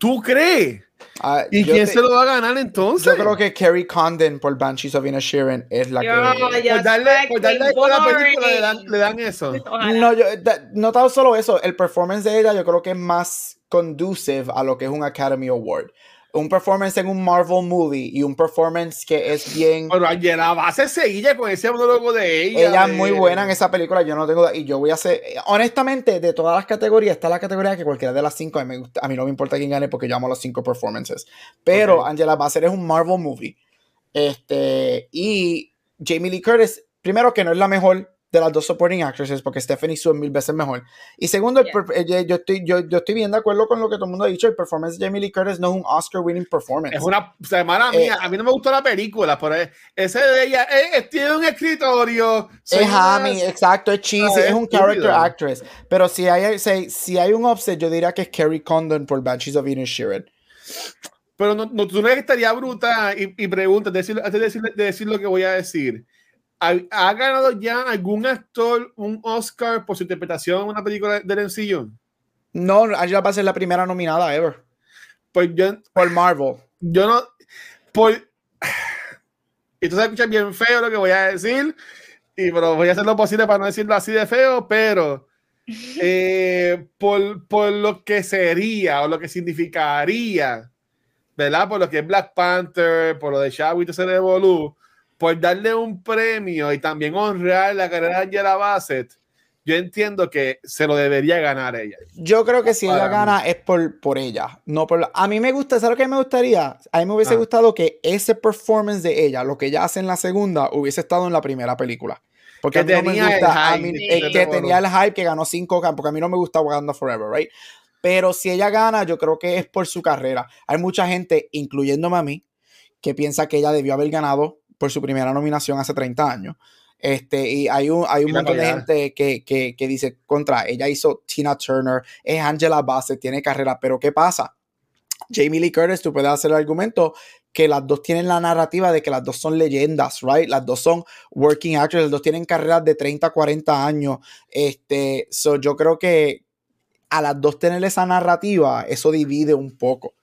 ¿Tú crees? Ah, ¿Y quién te- se lo va a ganar entonces? Yo creo que Kerry Condon por Banshees of Inisherin es la Yo, que... ya Por darle, por darle fucking con la película le dan, boring. le dan eso. Ojalá. No, yo, da- no tan solo eso, el performance de ella yo creo que es más conducive a lo que es un Academy Award. Un performance en un Marvel movie y un performance que es bien... Pero Angela Bassett seguilla con ese monólogo de ella. Ella es de- muy buena en esa película, yo no tengo... Y yo voy a hacer... Honestamente, de todas las categorías, está la categoría que cualquiera de las cinco, a mí, me gusta- a mí no me importa quién gane porque yo amo los cinco performances. Pero Ok. Angela Bassett es un Marvel movie. Este, y Jamie Lee Curtis, primero que no es la mejor de las dos supporting actresses porque Stephanie Sue es mil veces mejor. Y segundo, el Yeah. eh, yo, estoy, yo, yo estoy bien de acuerdo con lo que todo el mundo ha dicho, el performance de Jamie Lee Curtis no es un Oscar winning performance. Es una semana Eh, mía. A mí no me gustó la película, pero es- ese de ella eh, tiene un escritorio. soy Es Hammy, exacto, es cheesy, Ah, es es un character estúpido. actress. Pero si hay, si, si hay un offset, yo diría que es Kerry Condon por Banshees of Inisherin. Pero no, no, tú no que estaría bruta y, y preguntas, decir, antes de decir, de decir lo que voy a decir. ¿Ha, ha ganado ya algún actor un Oscar por su interpretación en una película del MCU? No, Angela va a ser la primera nominada ever Pues yo, por Marvel. yo no. Por, esto se escucha bien feo lo que voy a decir, y, pero voy a hacer lo posible para no decirlo así de feo, pero eh, por, por lo que sería o lo que significaría, ¿verdad? Por lo que es Black Panther, por lo de todo ese revolú, por darle un premio y también honrar la carrera de Angela Bassett, yo entiendo que se lo debería ganar ella. Yo creo que si ella Para mí. gana es por, por ella, no por la- A mí me gusta, ¿sabes lo que me gustaría? A mí me hubiese Ah. gustado que ese performance de ella, lo que ella hace en la segunda, hubiese estado en la primera película. Porque Que a mí no me tenía el gusta, a hype, mí- sí. eh, que tenía el hype que ganó cinco, porque a mí no me gusta Wakanda Forever, right? Pero si ella gana, yo creo que es por su carrera. Hay mucha gente, incluyéndome a mí, que piensa que ella debió haber ganado por su primera nominación hace 30 años. Este, y hay un, hay un montón de gente que, que, que dice contra, ella hizo Tina Turner, es Angela Bassett, tiene carrera, pero ¿qué pasa? Jamie Lee Curtis, tú puedes hacer el argumento que las dos tienen la narrativa de que las dos son leyendas, right? Las dos son working actors, las dos tienen carreras de 30, 40 años. Este, so yo creo que a las dos tener esa narrativa, eso divide un poco,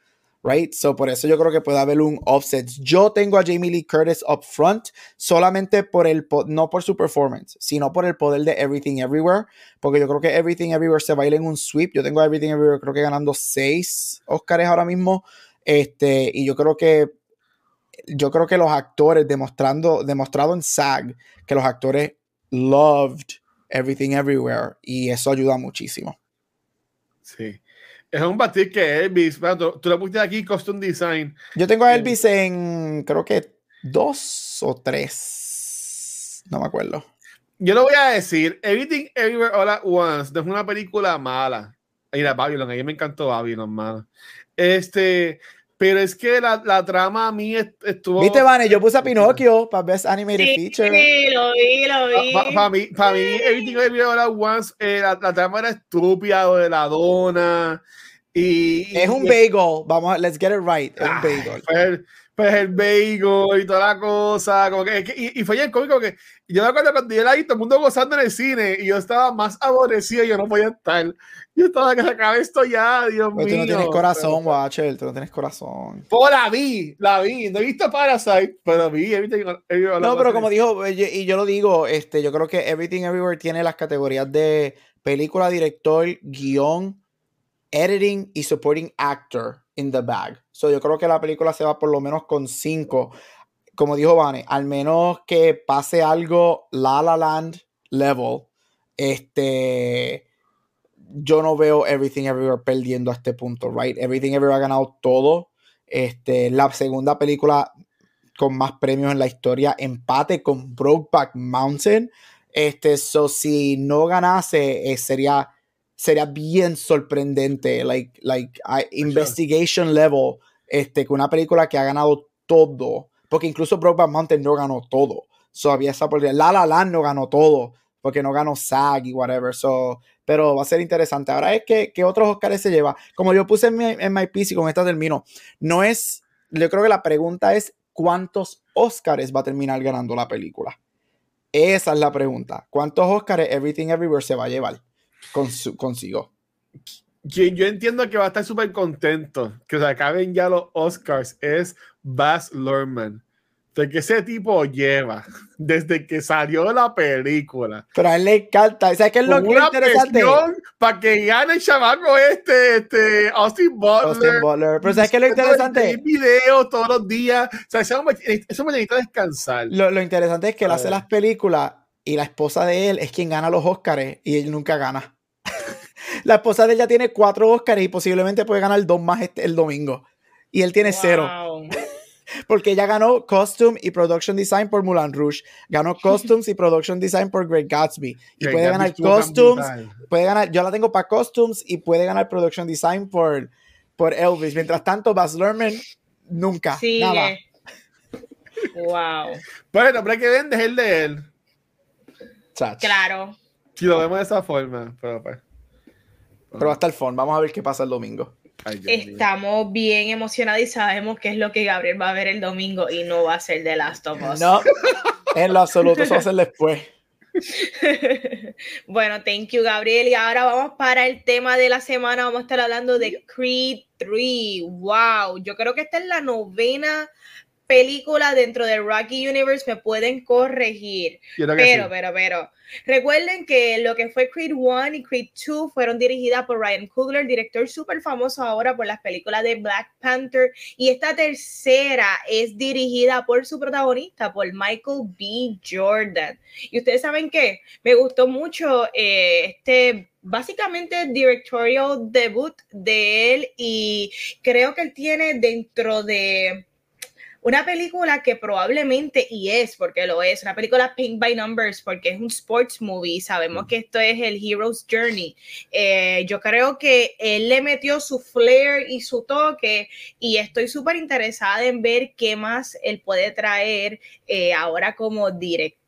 right? So por eso yo creo que puede haber un offset. Yo tengo a Jamie Lee Curtis up front solamente por el, no por su performance, sino por el poder de Everything Everywhere, porque yo creo que Everything Everywhere se baila en un sweep. Yo tengo a Everything Everywhere creo que ganando seis Oscars ahora mismo. Este, y yo creo que yo creo que los actores demostrando, demostrado en SAG que los actores loved Everything Everywhere y eso ayuda muchísimo. Sí. Es un batir que Elvis, tú, tú lo pusiste aquí, Costume Design. Yo tengo a. Elvis en creo que dos o tres. No me acuerdo. Yo lo voy a decir, Everything Everywhere All at Once no es una película mala. Mira, Babylon, a mí me encantó Babylon, mano. Este, pero es que la, la trama a mí est- estuvo... ¿Viste, Vane? Yo puse a Pinocchio para Best Animated Sí, Feature. lo vi, lo vi. Para mí, pa' mí, Everything Everywhere All at Once, eh, la, la trama era estúpida, lo de la dona. Y, Es un y- bagel. Vamos, a- let's get it right. Es un Ay, bagel. Pues el, pues el bagel y toda la cosa. Como que, es que- y, y fue bien cómico que yo me acuerdo cuando yo la vi todo el mundo gozando en el cine y yo estaba más aborrecido y yo no podía estar. Yo estaba que se acabe esto ya, Dios mío. tú no tienes corazón, Watcher. Tú no tienes corazón. Pues la vi, la vi. No he visto Parasite, pero vi. Everything, Everywhere No, pero como dijo, eh, y yo lo digo, este, yo creo que Everything Everywhere tiene las categorías de película, director, guion, editing y supporting actor in the bag. So yo creo que la película se va por lo menos con cinco. Como dijo Vane, al menos que pase algo La La Land level, este, yo no veo Everything Everywhere perdiendo a este punto, right? Everything Everywhere ha ganado todo. Este, la segunda película con más premios en la historia, empate con Brokeback Mountain. Este, so si no ganase, eh, sería, sería bien sorprendente, like, like investigation level, este, con una película que ha ganado todo, porque incluso Brokeback Mountain no ganó todo. So había esa posibilidad. La La Land no ganó todo, porque no ganó SAG y whatever. So, pero va a ser interesante. Ahora es que, que otros Oscars se lleva. Como yo puse en my piece y con esta termino, no es, yo creo que la pregunta es cuántos Oscars va a terminar ganando la película. Esa es la pregunta. ¿Cuántos Oscars Everything Everywhere se va a llevar con consigo? Quien yo entiendo que va a estar súper contento que se acaben ya los Oscars es Baz Luhrmann de que ese tipo lleva desde que salió la película. Pero a él le encanta. ¿Sabes qué es lo que es interesante? Para que gane el chamaco este, este, Austin Butler. Austin Butler. Pero ¿sabes qué es lo interesante? videos todos los días. O sea, eso eso me necesita descansar. Lo, lo, interesante es que él hace las películas y la esposa de él es quien gana los Oscars y él nunca gana. la esposa de él ya tiene cuatro Oscars y posiblemente puede ganar dos más este, el domingo. Y él tiene wow. cero. Porque ella ganó Costume y Production Design por Mulan Rouge. Ganó Costumes y Production Design por Great Gatsby. Y Great puede ganar Costumes. Puede ganar, yo la tengo para Costumes y puede ganar Production Design por, por Elvis. Mientras tanto, Baz Luhrmann nunca. Sigue. Nada. Wow. Bueno, pero hay que vender el de él. Chach. Claro. Si lo vemos de esa forma. Pero, pues. pero va a estar fun. Vamos a ver qué pasa el domingo. Ay, Estamos bien emocionados y sabemos qué es lo que Gabriel va a ver el domingo y no va a ser The Last of Us. No, en lo absoluto, eso va a ser después. bueno, thank you, Gabriel. Y ahora vamos para el tema de la semana. Vamos a estar hablando de Creed 3. Wow, yo creo que esta es la novena película dentro del Rocky Universe. Me pueden corregir. Pero, sí. pero, pero. Recuerden que lo que fue Creed 1 y Creed 2 fueron dirigidas por Ryan Coogler, director súper famoso ahora por las películas de Black Panther. Y esta tercera es dirigida por su protagonista, por Michael B. Jordan. Y ustedes saben que me gustó mucho eh, este básicamente directorial debut de él y creo que él tiene dentro de una película que probablemente, y es porque lo es, una película Pink by Numbers, porque es un sports movie, sabemos que esto es el Hero's Journey. Eh, yo creo que él le metió su flair y su toque, y estoy súper interesada en ver qué más él puede traer eh, ahora como director.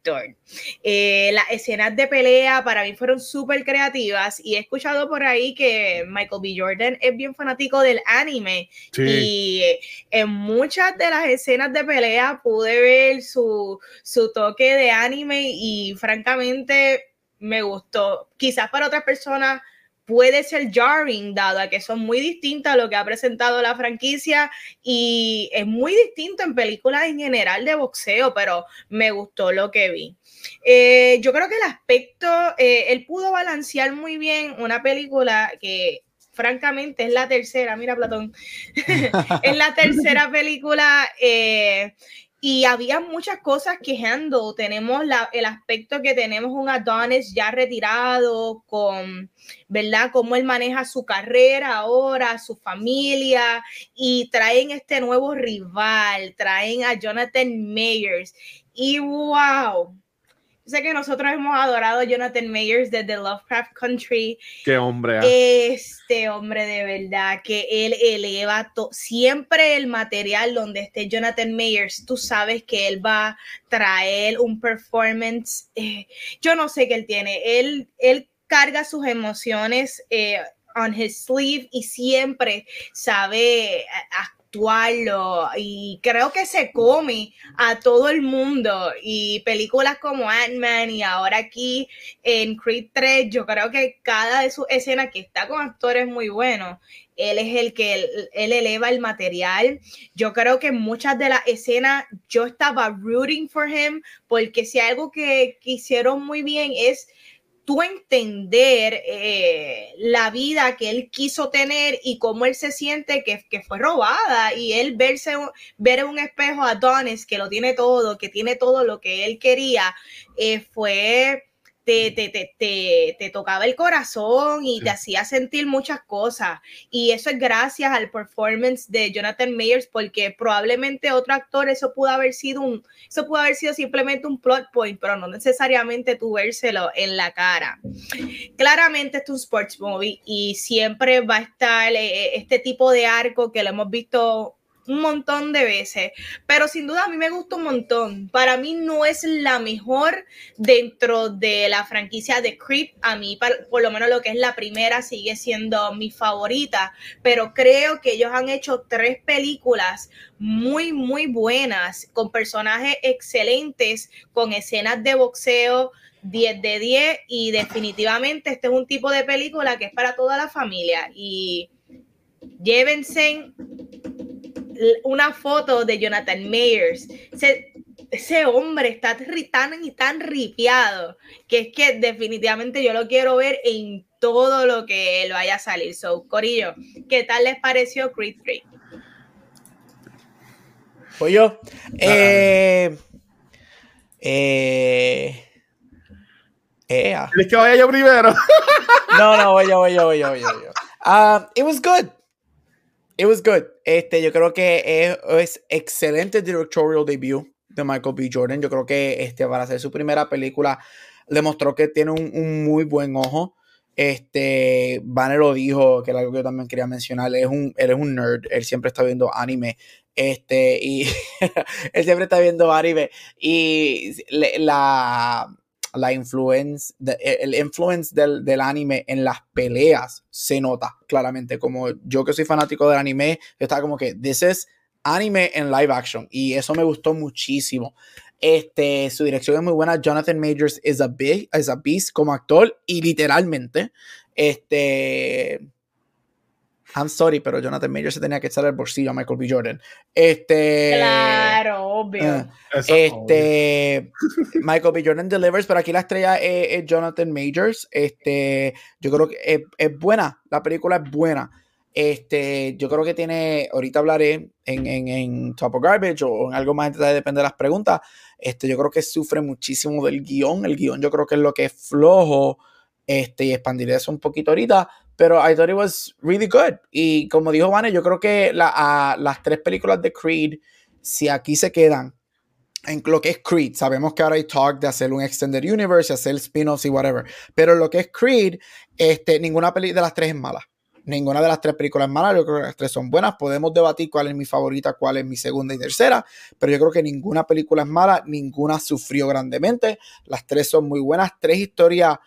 Eh, las escenas de pelea para mí fueron súper creativas y he escuchado por ahí que Michael B. Jordan es bien fanático del anime sí. y en muchas de las escenas de pelea pude ver su, su toque de anime y francamente me gustó. Quizás para otras personas puede ser jarring, dado a que son muy distintas a lo que ha presentado la franquicia y es muy distinto en películas en general de boxeo, pero me gustó lo que vi. Eh, yo creo que el aspecto, eh, él pudo balancear muy bien una película que francamente es la tercera, mira Platón, es la tercera película eh, y había muchas cosas quejando. Tenemos la, el aspecto que tenemos un Adonis ya retirado, con, ¿verdad? Cómo él maneja su carrera ahora, su familia, y traen este nuevo rival, traen a Jonathan Mayers. Y wow, sé que nosotros hemos adorado a Jonathan Mayers desde Lovecraft Country. Qué hombre. ¿eh? Este hombre de verdad que él eleva siempre el material donde esté Jonathan Mayers. Tú sabes que él va a traer un performance. Eh, yo no sé qué él tiene. Él, él carga sus emociones. Eh, on his sleeve y siempre sabe actuarlo y creo que se come a todo el mundo y películas como Ant-Man y ahora aquí en Creed 3 yo creo que cada de sus escenas que está con actores muy buenos él es el que él, eleva el material. Yo creo que muchas de las escenas yo estaba rooting for him porque si algo que, que hicieron muy bien es entender eh, la vida que él quiso tener y cómo él se siente que, que, fue robada y él verse, ver en un espejo a Donis que lo tiene todo, que tiene todo lo que él quería, eh, fue... Te, te, te, te, tocaba el corazón y sí. te hacía sentir muchas cosas. Y eso es gracias al performance de Jonathan Mayers, porque probablemente otro actor, eso pudo haber sido un, eso pudo haber sido simplemente un plot point, pero no necesariamente tu vérselo en la cara. Claramente esto es un sports movie y siempre va a estar eh, este tipo de arco que lo hemos visto un montón de veces, pero sin duda a mí me gusta un montón. Para mí no es la mejor dentro de la franquicia de Creed. A mí, por lo menos lo que es la primera, sigue siendo mi favorita, pero creo que ellos han hecho tres películas muy, muy buenas, con personajes excelentes, con escenas de boxeo. 10 de 10 y definitivamente este es un tipo de película que es para toda la familia y llévense una foto de Jonathan Mayers. Ese, hombre está tan y tan ripiado que es que definitivamente yo lo quiero ver en todo lo que lo vaya a salir. So, Corillo, ¿qué tal les pareció Creed 3? Pues yo, eh, eh, eh, que vaya yo primero? no, no, voy yo, voy yo, voy yo, voy yo. Uh, it was good. It was good. Este, yo creo que es, excelente directorial debut de Michael B. Jordan. Yo creo que este, para hacer su primera película demostró que tiene un, muy buen ojo. Este, Banner lo dijo, que era algo que yo también quería mencionar. Él es un, es un nerd. Él siempre está viendo anime. Este, y él siempre está viendo anime. Y la, la influence, el influence del, del, anime en las peleas se nota claramente. Como yo que soy fanático del anime, yo estaba como que, this is anime en live action. Y eso me gustó muchísimo. Este, su dirección es muy buena. Jonathan Majors es a, big, is a beast como actor y literalmente, este, I'm sorry, pero Jonathan Major se tenía que echar el bolsillo a Michael B. Jordan. Este. Claro, obvio. Eh, este. Michael B. Jordan delivers, pero aquí la estrella es, Jonathan Majors. Este. Yo creo que es, buena. La película es buena. Este, yo creo que tiene, ahorita hablaré en, en, en Top of Garbage o en algo más, depende de las preguntas. Este, yo creo que sufre muchísimo del guion. El guion yo creo que es lo que es flojo. Este, y expandiré eso un poquito ahorita pero I thought it was really good. Y como dijo Vane, yo creo que la, las tres películas de Creed, si aquí se quedan en lo que es Creed, sabemos que ahora hay talk de hacer un Extended Universe, hacer spin-offs y whatever, pero lo que es Creed, este, ninguna peli de las tres es mala. Ninguna de las tres películas es mala, yo creo que las tres son buenas. Podemos debatir cuál es mi favorita, cuál es mi segunda y tercera, pero yo creo que ninguna película es mala, ninguna sufrió grandemente. Las tres son muy buenas, tres historias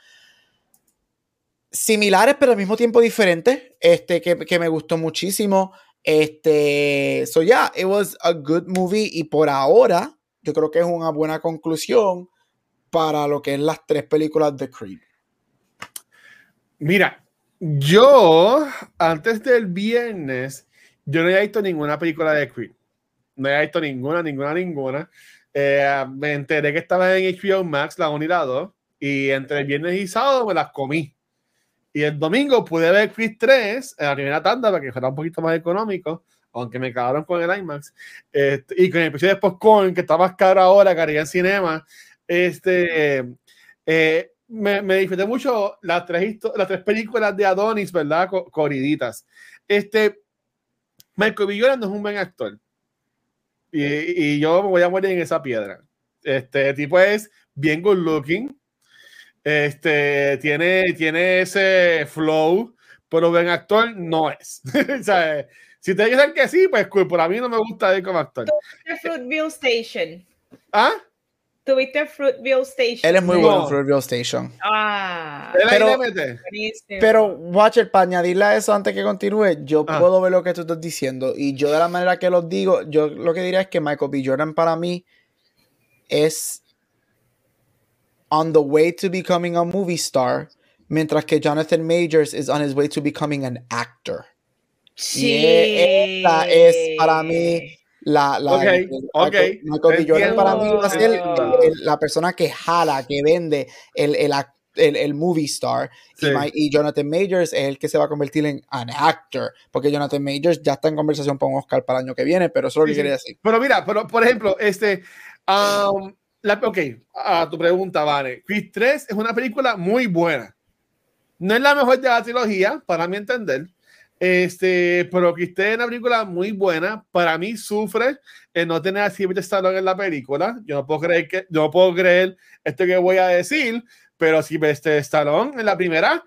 similares, pero al mismo tiempo diferentes, este, que, que me gustó muchísimo. Este, so yeah, it was a good movie y por ahora yo creo que es una buena conclusión para lo que es las tres películas de Creed. Mira, yo antes del viernes, yo no había visto ninguna película de Creed. No había visto ninguna, ninguna, ninguna. Eh, me enteré que estaba en HBO Max, la 1 y la 2, y entre el viernes y sábado me las comí. Y el domingo pude ver Chris 3 en la primera tanda para que fuera un poquito más económico, aunque me cagaron con el IMAX. Este, y con el precio de Popcorn, que está más caro ahora, que haría en cinema. Este, eh, me, me, disfruté mucho las tres, las tres películas de Adonis, ¿verdad? Corriditas. Este, Michael Villora no es un buen actor. Y, y, yo me voy a morir en esa piedra. Este tipo es bien good looking este, tiene, tiene ese flow, pero buen actor no es. o sea, si te dicen que sí, pues cool, pero a mí no me gusta él como actor. ¿Tuviste Fruitville Station? ¿Ah? ¿Tuviste Fruitville Station? Él es muy bueno en Fruitville Station. Ah. Pero, pero, Watcher, para añadirle a eso antes que continúe, yo ah. puedo ver lo que tú estás diciendo. Y yo de la manera que lo digo, yo lo que diría es que Michael B. Jordan para mí es on the way to becoming a movie star, mientras que Jonathan Majors is on his way to becoming an actor. Sí. Y esta es para mí la, la okay, okay. Michael, Jordan para mí va a ser la persona que jala, que vende el, el, el, el movie star. Sí. Y, my, y, Jonathan Majors es el que se va a convertir en an actor. Porque Jonathan Majors ya está en conversación para un Oscar para el año que viene, pero eso es lo que sí, quería decir. Pero mira, pero, por ejemplo, este. Um, la, ok, a tu pregunta, Vane. Creed 3 es una película muy buena. No es la mejor de la trilogía, para mi entender. Este, pero Creed 3 es una película muy buena. Para mí sufre en no tener a Sylvester Stallone en la película. Yo no puedo creer que, yo no puedo creer esto que voy a decir, pero si este Stallone en la primera,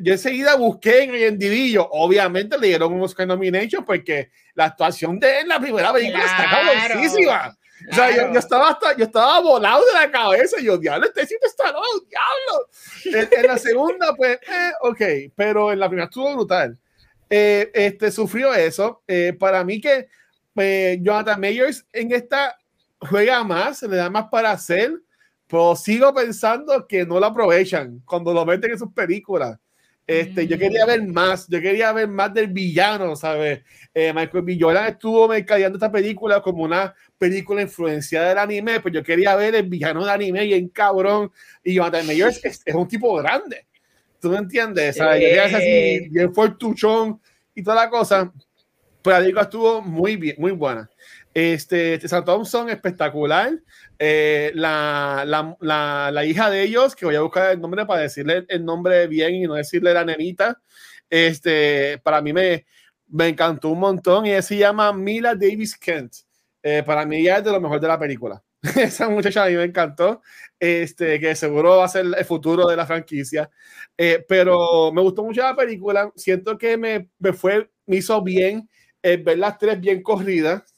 yo enseguida busqué en el Didillo, obviamente le dieron un Oscar nomination porque la actuación de él en la primera película está cabroncísima. O sea, yo, estaba hasta, yo estaba volado de la cabeza y yo, diablo, este sitio está no, diablo. En, la segunda, pues, eh, ok, pero en la primera estuvo brutal. Eh, este, sufrió eso. Eh, para mí que eh, Jonathan Mayers en esta juega más, le da más para hacer, pero sigo pensando que no lo aprovechan cuando lo meten en sus películas. Este, Yo quería ver más, yo quería ver más del villano, ¿sabes? Eh, Michael B. estuvo mercadeando esta película como una película influenciada del anime, pues yo quería ver el villano de anime y en cabrón. Y Jonathan Mayers es, es, un tipo grande. ¿Tú me entiendes? ¿sabes? Yo quería así, bien fortuchón y toda la cosa. Pero la película estuvo muy bien, muy buena. Este, Sam Thompson, espectacular. Eh, la, la, la, la, hija de ellos, que voy a buscar el nombre para decirle el nombre bien y no decirle la nenita, este, para mí me, me encantó un montón y ella se llama Mila Davis Kent. Eh, para mí ya es de lo mejor de la película. Esa muchacha a mí me encantó, este, que seguro va a ser el futuro de la franquicia. Eh, pero me gustó mucho la película. Siento que me, me fue, me hizo bien ver las tres bien corridas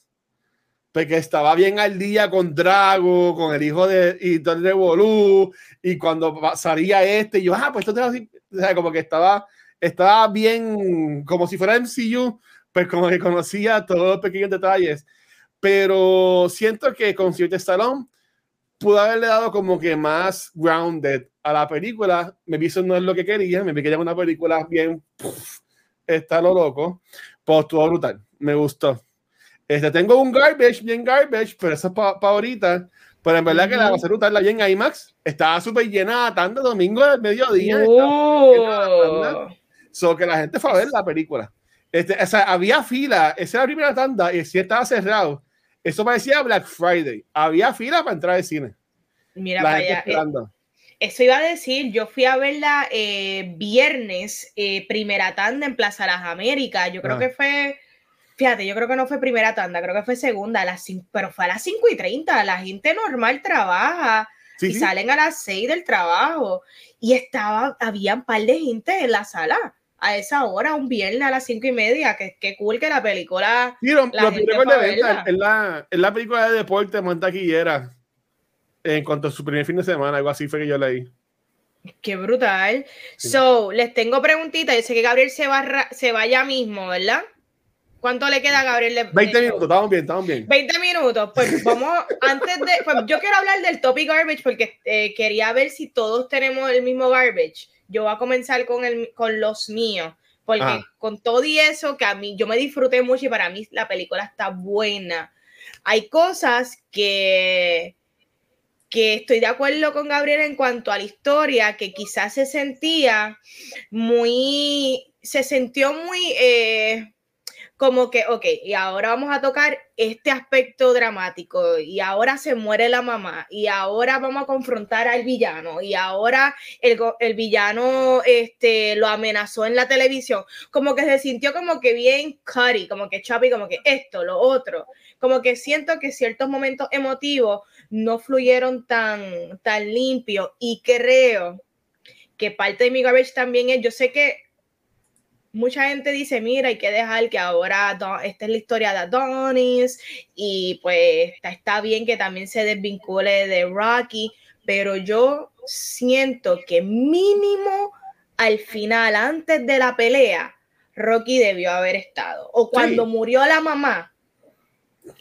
porque estaba bien al día con Drago, con el hijo de y de Bolú, y cuando salía este, yo, ah, pues esto así, o sea, como que estaba, estaba bien, como si fuera MCU, pues como que conocía todos los pequeños detalles, pero siento que con Sylvester Stallone pudo haberle dado como que más grounded a la película, me vi eso no es lo que quería, me vi que era una película bien, está lo loco, pues estuvo brutal, me gustó. Este, tengo un garbage, bien garbage, pero eso es para ahorita. Pero en verdad que la va a ser la bien IMAX. Estaba súper llena tanto domingo del mediodía. Oh. So que la gente fue a ver la película. Este, o sea, había fila. Esa era la primera tanda y si estaba cerrado. Eso parecía Black Friday. Había fila para entrar al cine. Mira, vaya, eh, eso iba a decir, yo fui a verla eh, viernes, eh, primera tanda en Plaza Las Américas. Yo creo ah. que fue Fíjate, yo creo que no fue primera tanda, creo que fue segunda, a las pero fue a las 5 y 30. La gente normal trabaja y salen a las 6 del trabajo. Y estaba, había un par de gente en la sala a esa hora, un viernes a las 5 y media. Que, qué cool que la película. Sí, lo, la, es la, la película de deporte más taquillera en cuanto a su primer fin de semana, algo así fue que yo leí. Qué brutal. So, les tengo preguntita. Yo sé que Gabriel se va, se va ya mismo, ¿verdad? ¿Cuánto le queda a Gabriel? 20 minutos, estamos bien, estamos bien. 20 minutos, pues vamos, antes de, pues yo quiero hablar del topic garbage porque eh, quería ver si todos tenemos el mismo garbage. Yo voy a comenzar con, el, con los míos, porque ah. con todo y eso, que a mí, yo me disfruté mucho y para mí la película está buena. Hay cosas que, que estoy de acuerdo con Gabriel en cuanto a la historia, que quizás se sentía muy, se sintió muy... Eh, como que, ok, y ahora vamos a tocar este aspecto dramático, y ahora se muere la mamá, y ahora vamos a confrontar al villano, y ahora el, el villano este, lo amenazó en la televisión, como que se sintió como que bien cutty, como que chapi, como que esto, lo otro, como que siento que ciertos momentos emotivos no fluyeron tan, tan limpio, y creo que parte de mi garbage también es, yo sé que mucha gente dice, mira, hay que dejar que ahora esta es la historia de Adonis y pues está, bien que también se desvincule de Rocky, pero yo siento que mínimo al final, antes de la pelea, Rocky debió haber estado. O cuando murió la mamá,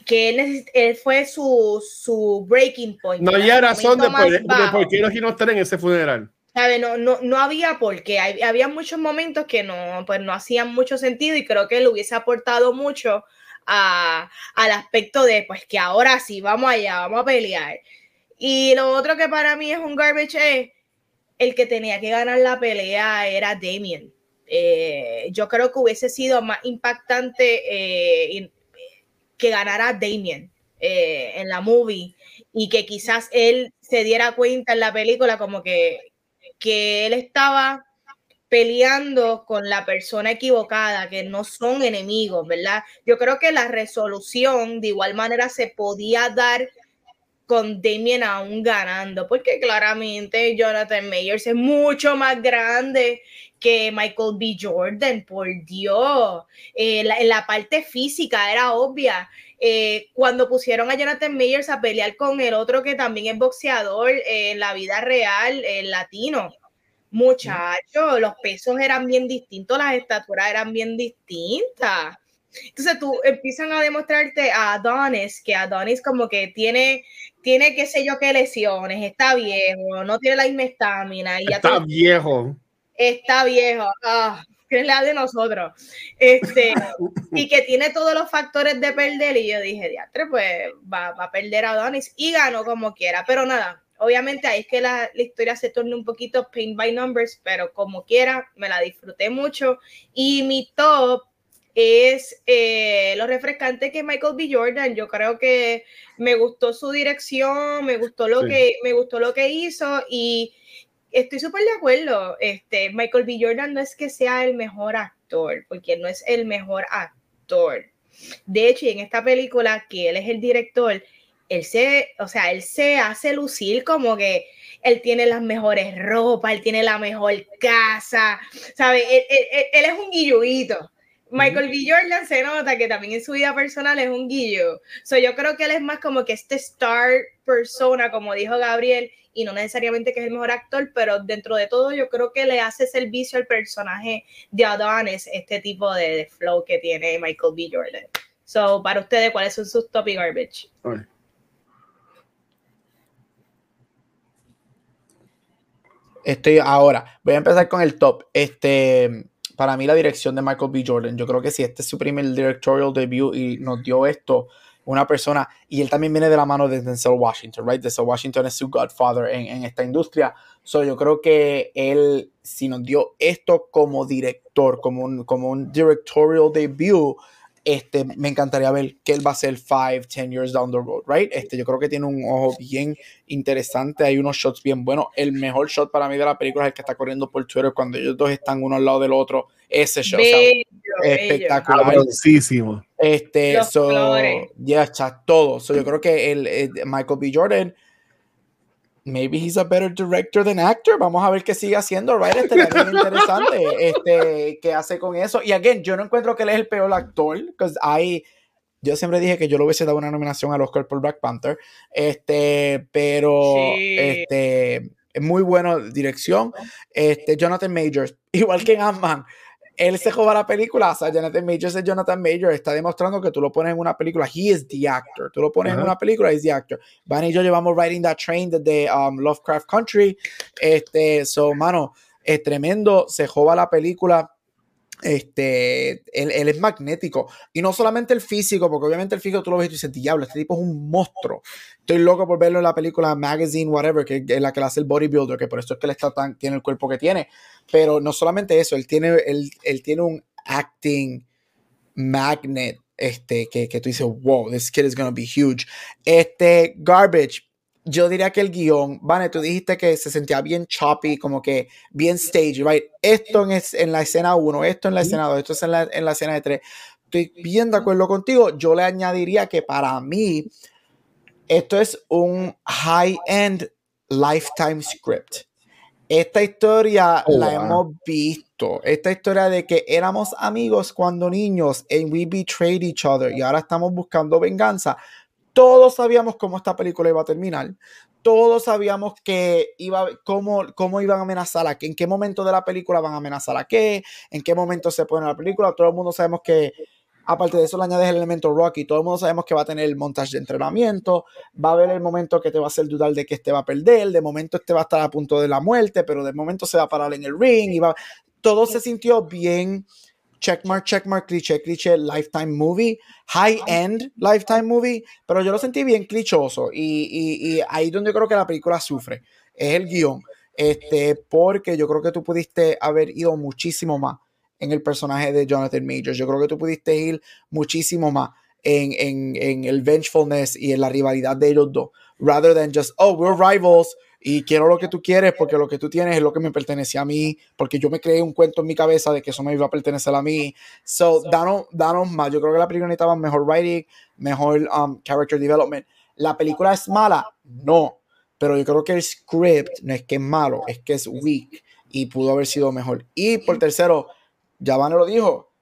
que él, fue su, su, breaking point. No había razón de por, qué no estar en ese funeral. No, no, no había porque había muchos momentos que no, pues no hacían mucho sentido y creo que le hubiese aportado mucho a, al aspecto de pues que ahora sí, vamos allá, vamos a pelear. Y lo otro que para mí es un garbage es el que tenía que ganar la pelea era Damien. Eh, yo creo que hubiese sido más impactante eh, que ganara Damien eh, en la movie y que quizás él se diera cuenta en la película como que que él estaba peleando con la persona equivocada, que no son enemigos, ¿verdad? Yo creo que la resolución de igual manera se podía dar con Damien aún ganando, porque claramente Jonathan Mayers es mucho más grande que Michael B. Jordan, por Dios. Eh, la, la parte física era obvia. Eh, cuando pusieron a Jonathan Mayers a pelear con el otro que también es boxeador eh, en la vida real, el latino, muchachos, los pesos eran bien distintos, las estaturas eran bien distintas. Entonces tú empiezan a demostrarte a Adonis, que Adonis como que tiene, tiene qué sé yo qué lesiones, está viejo, no tiene la misma estamina. Está viejo. Está viejo. Ah, que es la de nosotros. Este, y que tiene todos los factores de perder. Y yo dije, diatre, pues va, va, a perder a Adonis y ganó como quiera. Pero nada, obviamente ahí es que la, la, historia se torna un poquito paint by numbers, pero como quiera, me la disfruté mucho. Y mi top es eh, lo refrescante que Michael B. Jordan. Yo creo que me gustó su dirección, me gustó lo, sí. que, me gustó lo que hizo y estoy súper de acuerdo. Este, Michael B. Jordan no es que sea el mejor actor, porque no es el mejor actor. De hecho, en esta película, que él es el director, él se, o sea, él se hace lucir como que él tiene las mejores ropas, él tiene la mejor casa, ¿sabe? Él, él, él es un guilluito. Michael B. Jordan se nota que también en su vida personal es un guillo. So, yo creo que él es más como que este star persona, como dijo Gabriel, y no necesariamente que es el mejor actor, pero dentro de todo yo creo que le hace servicio al personaje de Adonis, este tipo de, flow que tiene Michael B. Jordan. So, para ustedes, ¿cuáles son sus top y garbage? Estoy ahora, voy a empezar con el top. Este, para mí la dirección de Michael B. Jordan, yo creo que si este es su primer directorial debut y nos dio esto, una persona, y él también viene de la mano de Denzel Washington, right? Denzel Washington es su godfather en, en esta industria. So yo creo que él, si nos dio esto como director, como un, como un directorial debut, este, me encantaría ver que él va a ser 5, 10 years down the road, right? Este, yo creo que tiene un ojo bien interesante, hay unos shots bien buenos. El mejor shot para mí de la película es el que está corriendo por Twitter cuando ellos dos están uno al lado del otro. Ese shot bello, o sea, espectacular. Este, Los so, ya, yeah, todo. So, yo creo que el, el, Michael B. Jordan maybe he's a better director than actor. Vamos a ver qué sigue haciendo, right? Este es interesante este, qué hace con eso. Y again, yo no encuentro que él es el peor actor, porque hay. Yo siempre dije que yo le hubiese dado una nominación al Oscar por Black Panther, este, pero sí. este, es muy buena dirección. Este, Jonathan Majors, igual que en Ant-Man, él se joda la película, o sea, Jonathan Majors es Jonathan Majors, está demostrando que tú lo pones en una película, he is the actor, tú lo pones uh -huh. en una película, he is the actor. Van y yo llevamos riding that train desde um, Lovecraft Country, este, so, mano, es tremendo, se joda la película, este, él, es magnético. Y no solamente el físico, porque obviamente el físico tú lo ves y dices, diablo, este tipo es un monstruo. Estoy loco por verlo en la película Magazine, whatever, que es la que le hace el bodybuilder, que por eso es que él está tan, tiene el cuerpo que tiene. Pero no solamente eso, él tiene, él, él tiene un acting magnet, este, que, que tú dices, wow, this kid is gonna be huge. Este, Garbage, yo diría que el guion, Vane, tú dijiste que se sentía bien choppy, como que bien stage, right? Esto en, es, en la escena 1, esto en la escena 2, esto es en la, en la escena de 3. Estoy bien de acuerdo contigo. Yo le añadiría que para mí, esto es un high-end lifetime script. Esta historia oh, la wow. hemos visto. Esta historia de que éramos amigos cuando niños and we betrayed each other y ahora estamos buscando venganza todos sabíamos cómo esta película iba a terminar. Todos sabíamos que iba, cómo, cómo iban a amenazar a qué, en qué momento de la película van a amenazar a qué, en qué momento se pone la película. Todo el mundo sabemos que, aparte de eso, le añades el elemento Rocky. Todo el mundo sabemos que va a tener el montaje de entrenamiento. Va a haber el momento que te va a hacer dudar de que este va a perder. De momento, este va a estar a punto de la muerte, pero de momento se va a parar en el ring. Y va... Todo se sintió bien checkmark, checkmark, cliché, cliché, lifetime movie, high end lifetime movie, pero yo lo sentí bien clichoso y, y, y ahí donde yo creo que la película sufre, es el guion, este, porque yo creo que tú pudiste haber ido muchísimo más en el personaje de Jonathan Majors, yo creo que tú pudiste ir muchísimo más en, en, en el vengefulness y en la rivalidad de ellos dos, rather than just, oh, we're rivals, y quiero lo que tú quieres porque lo que tú tienes es lo que me pertenece a mí, porque yo me creé un cuento en mi cabeza de que eso me iba a pertenecer a mí. So, danos, danos más. Yo creo que la película necesitaba mejor writing, mejor um, character development. ¿La película es mala? No. Pero yo creo que el script no es que es malo, es que es weak y pudo haber sido mejor. Y por tercero, ya Van lo dijo,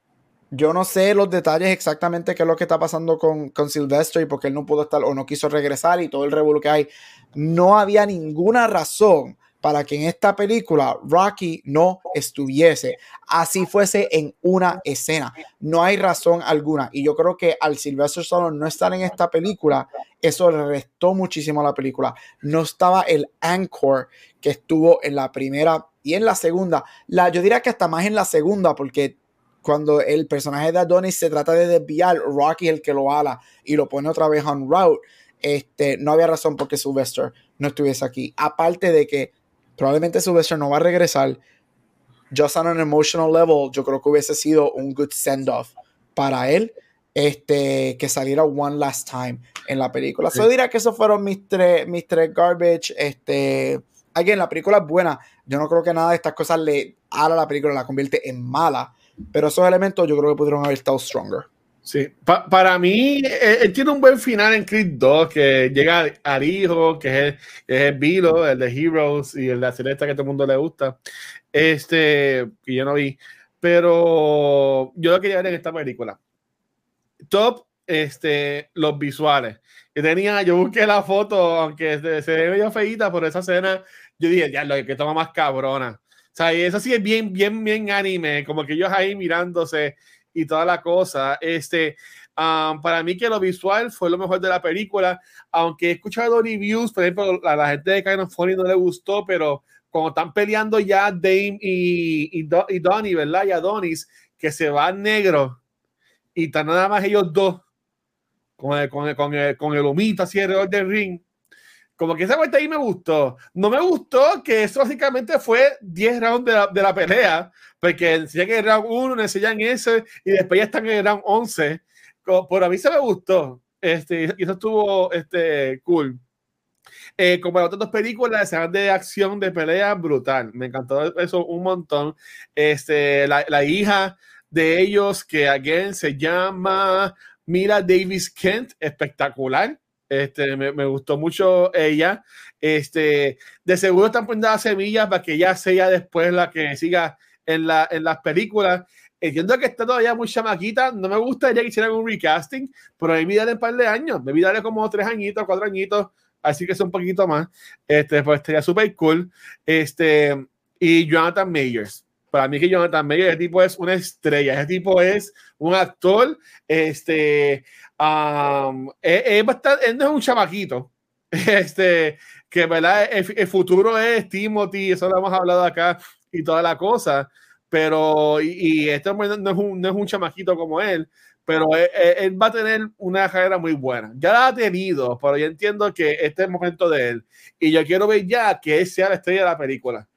yo no sé los detalles exactamente qué es lo que está pasando con, con Sylvester y por qué él no pudo estar o no quiso regresar y todo el revuelo que hay. No había ninguna razón para que en esta película Rocky no estuviese, así fuese en una escena. No hay razón alguna. Y yo creo que al Sylvester Stallone no estar en esta película, eso le restó muchísimo a la película. No estaba el anchor que estuvo en la primera y en la segunda. La, yo diría que hasta más en la segunda, porque cuando el personaje de Adonis se trata de desviar, Rocky es el que lo ala y lo pone otra vez en route. Este, no había razón porque Sylvester no estuviese aquí. Aparte de que probablemente Sylvester no va a regresar. Just on an emotional level, yo creo que hubiese sido un good send-off para él este, que saliera one last time en la película. Yo diría que esos fueron mis tres, mis tres garbage. Este, again, la película es buena. Yo no creo que nada de estas cosas le haga la película, la convierte en mala. Pero esos elementos yo creo que pudieron haber estado stronger. Sí, para mí, él, tiene un buen final en Creed 2, que llega al hijo, que es el, es Vilo, el de Heroes y el de la celeste que todo el mundo le gusta. Este, que yo no vi, pero yo lo quería ver en esta película. Top, este, los visuales. Que tenía, yo busqué la foto, aunque se, se ve medio por esa escena, yo dije, ya, lo que toma más cabrona. Sea, eso sí es bien, bien, bien anime, como que ellos ahí mirándose y toda la cosa. Este, para mí que lo visual fue lo mejor de la película, aunque he escuchado reviews, por ejemplo, a la gente de Kind of Funny no le gustó, pero cuando están peleando ya Dame y, y, y Donnie, ¿verdad? Y Adonis, que se va negro y están nada más ellos dos con el, con el, con el, con el humito así alrededor del ring como que esa vuelta ahí me gustó. No me gustó que eso básicamente fue 10 rounds de la, de la pelea, porque enseñan el round 1, enseñan ese, y después ya están en el round 11. Por a mí se me gustó. Este, y eso estuvo este, cool. Eh, como las otras dos películas, escenas de acción, de pelea, brutal. Me encantó eso un montón. Este, la, la hija de ellos, que again se llama Mira Davis Kent, espectacular. Este, me, me, gustó mucho ella. Este, de seguro están poniendo las semillas para que ella sea después la que siga en, la, en las películas. Entiendo que está todavía muy chamaquita. No me gusta ella que hicieran un recasting, pero debí darle un par de años. Debí darle como tres añitos, cuatro añitos. Así que es un poquito más. Este, pues estaría súper cool. Este, y Jonathan Mayers. Para mí que Jonathan Mayers, ese tipo es una estrella. Ese tipo es un actor. Este, Um, bastante, él no es un chamaquito. Este, que verdad, el, futuro es Timothy, eso lo hemos hablado acá y toda la cosa. Pero, y, este no es, un, no es un chamaquito como él, pero él, va a tener una carrera muy buena. Ya la ha tenido, pero yo entiendo que este es el momento de él. Y yo quiero ver ya que él sea la estrella de la película.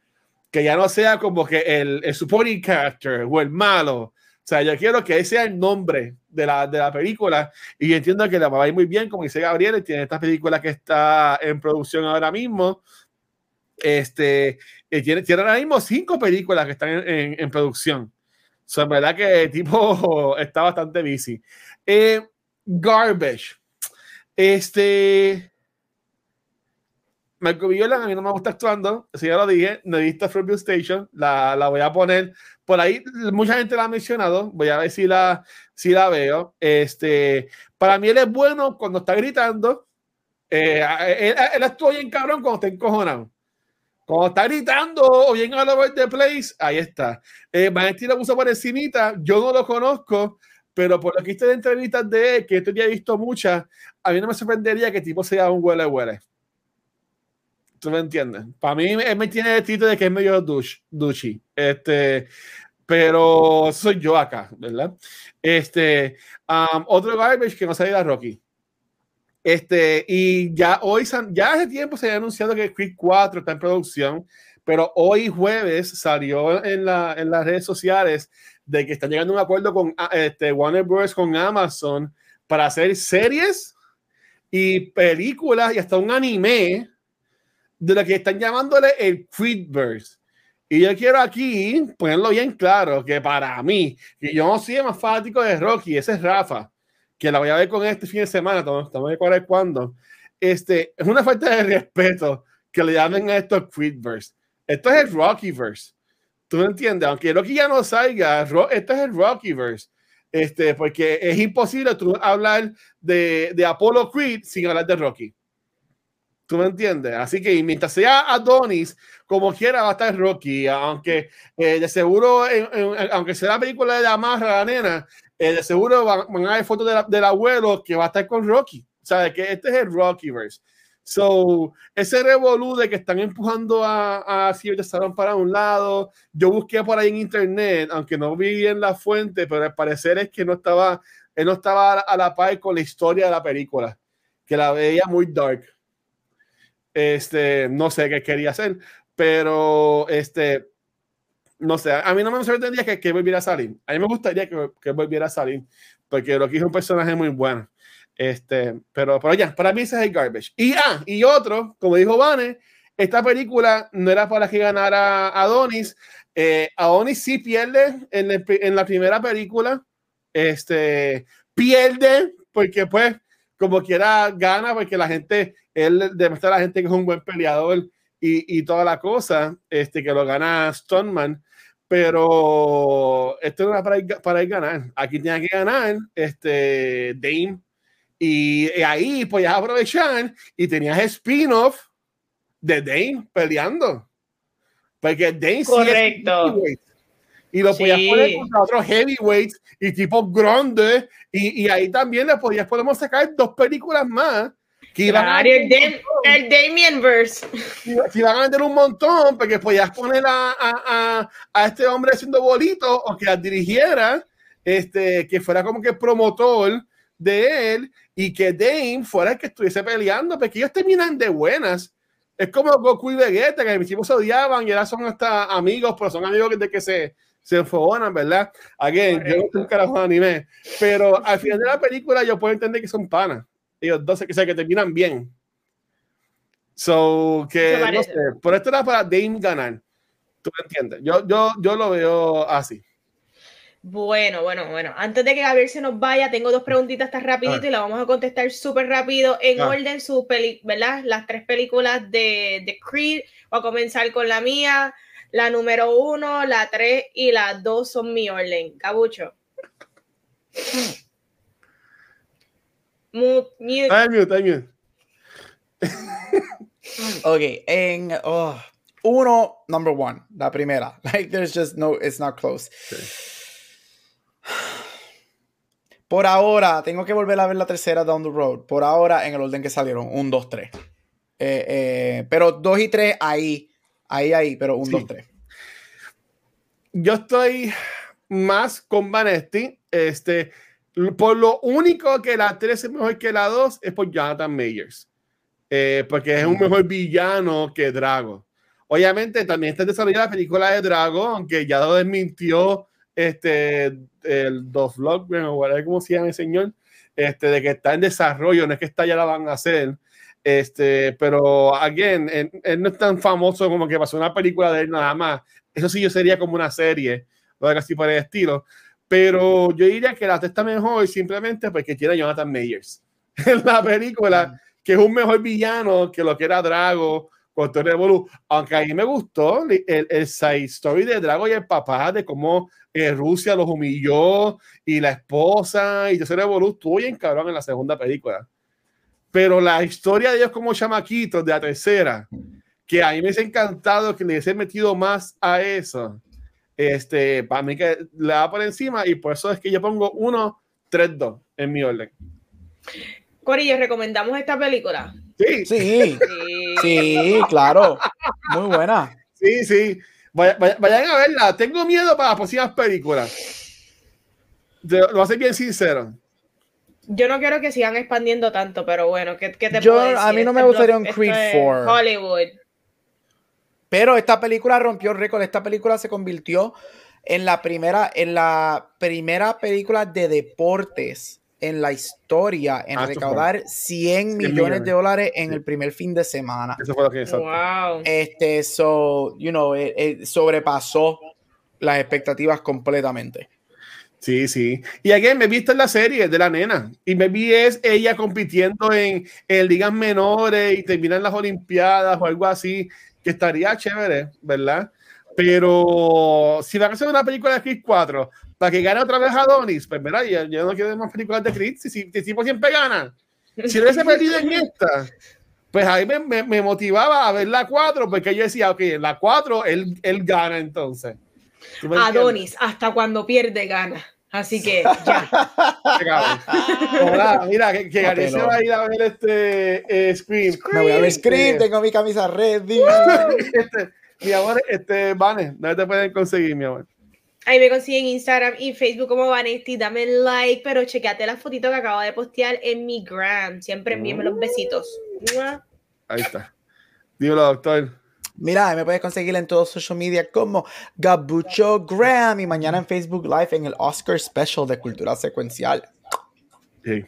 Que ya no sea como que el, el supporting character o el malo, o sea, yo quiero que ese sea el nombre de la, de la película y entiendo que la va a ir muy bien, como dice Gabriel, tiene esta película que está en producción ahora mismo. Este, tiene, tiene ahora mismo cinco películas que están en, en, producción. O sea, en verdad que el tipo está bastante busy. Eh, garbage. Este. Michael B. a mí no me gusta actuando, si ya lo dije, no he visto From Station, la, la voy a poner por ahí mucha gente la ha mencionado, voy a ver si la, si la veo. Este, para mí él es bueno cuando está gritando. Eh, él, él, actúa bien cabrón cuando está encojonado. Cuando está gritando o bien all over the place, ahí está. Eh, Vanetti lo puso por encimita, yo no lo conozco, pero por lo que hice de entrevistas de él, que esto ya he visto muchas, a mí no me sorprendería que tipo sea un huele huele. ¿Tú me entiendes? Para mí, él me tiene el título de que es medio douche, douchey. Este, pero soy yo acá, ¿verdad? Este, um, otro garbage que no salió Rocky. Este, y ya hoy, ya hace tiempo se había anunciado que Creed 4 está en producción, pero hoy jueves salió en, la, en las redes sociales de que están llegando a un acuerdo con este, Warner Bros. con Amazon para hacer series y películas y hasta un anime de lo que están llamándole el Creedverse. Y yo quiero aquí ponerlo bien claro que para mí, que yo no soy más fanático de Rocky, ese es Rafa, que la voy a ver con este fin de semana, estamos de cuál cuándo. este, es una falta de respeto que le llamen a esto Creedverse. Esto es el Rockyverse. ¿Tú me entiendes? Aunque Rocky ya no salga, esto es el Rockyverse. Este, porque es imposible tú hablar de, de Apollo Creed sin hablar de Rocky. ¿Tú me entiendes? Así que mientras sea Adonis, como quiera va a estar Rocky, aunque eh, de seguro, aunque sea la película de la marra, la nena, eh, de seguro van, a ver fotos del abuelo que va a estar con Rocky. O sea, que este es el Rockyverse. So, ese revolú de que están empujando a, a Silvestre Stallone para un lado, yo busqué por ahí en internet, aunque no vi en la fuente, pero al parecer es que no estaba, él no estaba a la par con la historia de la película, que la veía muy dark. Este, no sé qué quería hacer, pero este, no sé, a mí no me sorprendería que, que volviera a salir. A mí me gustaría que, que volviera a salir, porque lo que es un personaje muy bueno. Este, pero, pero ya, para mí ese es el garbage. Y, ah, y otro, como dijo Vane, esta película no era para que ganara Adonis. Eh, Adonis sí pierde en, en, la primera película. Este, pierde porque pues como quiera gana porque la gente, él demuestra a la gente que es un buen peleador y, y toda la cosa, este, que lo gana Stoneman. Pero esto no era para ir, para ir ganar. Aquí tenía que ganar este, Dame y, ahí podías aprovechar y tenías spin-off de Dane peleando. Porque Dane Correcto. y lo podías poner contra otros heavyweights y tipo grandes. Y, y, ahí también le podías, podemos sacar dos películas más. Que iban a el, el Damien verse. Que iban a vender un montón, porque podías poner a, a, a, este hombre haciendo bolitos o que las dirigiera, este, que fuera como que promotor de él y que Dame fuera el que estuviese peleando, porque ellos terminan de buenas. Es como Goku y Vegeta, que mis se odiaban y ahora son hasta amigos, pero son amigos de que se, se enfogonan, ¿verdad? Again, yo no un carajo de anime, pero al final de la película yo puedo entender que son panas. Ellos dos, que, que terminan bien. So, que no sé, por esto era para Dame ganar. ¿Tú me entiendes? Yo, yo, yo lo veo así. Bueno, bueno, bueno. Antes de que Gabriel se nos vaya, tengo dos preguntitas tan rapidito y las vamos a contestar súper rápido en orden, su peli ¿verdad? Las tres películas de, de, Creed. Voy a comenzar con la mía. La número uno, la tres y la dos son mi orden. Cabucho. Mute, mute. ok, en oh, uno, number one, la primera. Like, there's just no, it's not close. Por ahora, tengo que volver a ver la tercera Down the Road. Por ahora, en el orden que salieron. Un, dos, tres. Eh, eh, pero dos y tres ahí. Ahí, ahí. Pero un, dos, tres. Yo estoy más con Vanesti. Este, por lo único que la 3 es mejor que la 2 es por Jonathan Mayers. Eh, porque es un mejor villano que Drago. Obviamente también está desarrollando la película de Drago, aunque ya lo desmintió este, el dos vlog, o como se llama el señor, este, de que está en desarrollo, no es que está ya la van a hacer. Este, pero, again, él, no es tan famoso como que pasó una película de él nada más. Eso sí, yo sería como una serie, o algo así por el estilo. Pero yo diría que la está mejor simplemente porque tiene a Jonathan Mayers en la película, que es un mejor villano que lo que era Drago con todo Aunque a mí me gustó el, el side story de Drago y el papá, de cómo eh, Rusia los humilló y la esposa y yo se Evolu estuvo bien cabrón en la segunda película. Pero la historia de ellos como chamaquitos de la tercera, que a mí me ha encantado que le hubiese metido más a eso. Este, para mí que le da por encima y por eso es que yo pongo 1, 3, 2 en mi orden. Corillo, ¿recomendamos esta película? Sí. Sí, sí, claro. Muy buena. Sí, sí. Vayan, a verla. Tengo miedo para las próximas películas. Lo voy a ser bien sincero. Yo no quiero que sigan expandiendo tanto, pero bueno, ¿qué, te Yo, A mí no me gustaría un Creed 4. Hollywood. Pero esta película rompió récord. Esta película se convirtió en la primera, en la primera película de deportes en la historia en ah, recaudar 100 millones, de dólares en el primer fin de semana. Eso fue lo que wow. Este, so, you know, sobrepasó las expectativas completamente. Sí, sí. Y aquí me he visto en la serie de la nena. Y me vi es ella compitiendo en, en ligas menores y terminan las Olimpiadas o algo así, que estaría chévere, ¿verdad? Pero si van a hacer una película de Creed 4 para que gane otra vez a Donis, pues mira, yo, yo no quiero más películas de Creed. Si, si, si tipo siempre gana. Si hubiese perdido en esta, pues ahí me, me, motivaba a ver la 4, porque yo decía, ok, la 4 él, él gana entonces. Adonis, hasta cuando pierde, gana. Así que ya. Hola, mira, que, que Gary se va a ir a ver este eh, Scream. Me voy a ver Scream, tengo mi camisa ready. este, mi amor, este, Vane, ¿dónde te pueden conseguir, mi amor? Ahí me consiguen Instagram y Facebook como Vanesti. Dame like, pero chequeate la fotito que acabo de postear en mi gram. Siempre envíenme los besitos. Ahí está. Dímelo, doctor. Mira, me puedes conseguir en todos social media como Gabucho Graham y mañana en Facebook Live en el Oscar Special de Cultura Secuencial. Sí.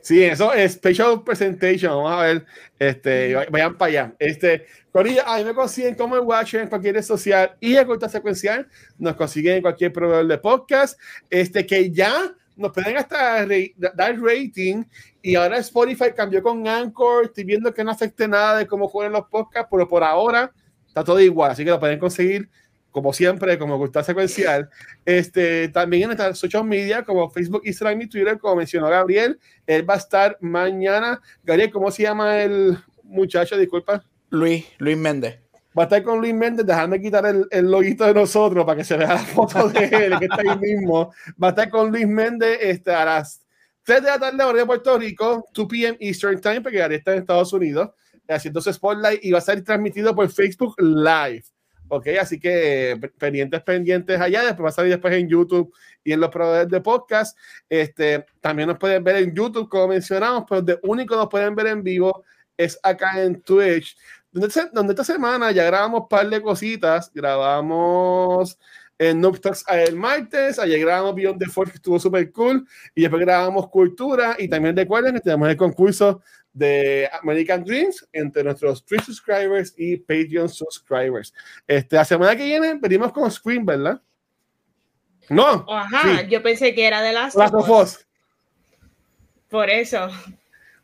Sí, eso es Special Presentation. Vamos a ver. Este, vayan para allá. Este, Corilla, ahí me consiguen como el Watcher en cualquier red social y en Cultura Secuencial. Nos consiguen en cualquier proveedor de podcast. Este, que ya nos pueden hasta dar rating y ahora Spotify cambió con Anchor. Estoy viendo que no afecte nada de cómo juegan los podcasts, pero por ahora está todo igual, así que lo pueden conseguir como siempre, como gusta secuencial. Este, también en nuestras social media como Facebook, Instagram y Twitter, como mencionó Gabriel, él va a estar mañana. Gabriel, ¿cómo se llama el muchacho? Disculpa. Luis, Luis Méndez. Va a estar con Luis Méndez, dejarme quitar el, el loguito de nosotros para que se vea la foto de él, que está ahí mismo. Va a estar con Luis Méndez este, a las 3 de la tarde, hora de Puerto Rico, 2 p.m. Eastern Time, porque Gabriel está en Estados Unidos haciendo su spotlight y va a ser transmitido por Facebook Live. Ok, así que pendientes, pendientes allá. Después va a salir después en YouTube y en los proveedores de podcast. Este, también nos pueden ver en YouTube, como mencionamos, pero de único nos pueden ver en vivo es acá en Twitch. Donde, donde esta semana ya grabamos un par de cositas. Grabamos en Noob Talks el martes, ayer grabamos Beyond the Force, que estuvo súper cool, y después grabamos Cultura, y también recuerden que tenemos el concurso de American Dreams entre nuestros Twitch subscribers y Patreon subscribers. Este, la semana que viene venimos con Scream, ¿verdad? No. Ajá, sí. yo pensé que era de las Last of Us. Por eso.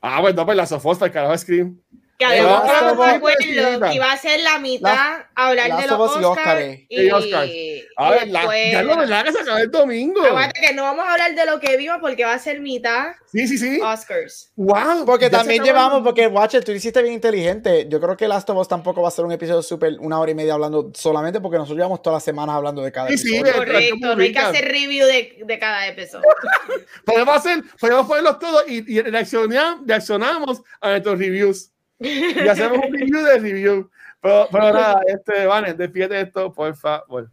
Ah, bueno, pues Last of Us, para el carajo Scream. Que además que iba a ser la mitad la, hablar de los Oscars y, y, Oscars. A ver, la, ya no verdad que se acaba el domingo. Que no vamos a hablar de lo que vimos porque va a ser mitad sí, sí, sí. Oscars. Wow, porque también llevamos, porque Watcher, tú hiciste bien inteligente. Yo creo que Last of Us tampoco va a ser un episodio súper una hora y media hablando solamente porque nosotros llevamos todas las semanas hablando de cada sí, episodio. Sí, Correcto, no hay que hacer review de, de cada episodio. podemos hacer, podemos ponerlos todos y, y reaccionamos, reaccionamos a nuestros reviews y hacemos un review de review. Pero, pero nada, este, Vane, despídete esto, por favor.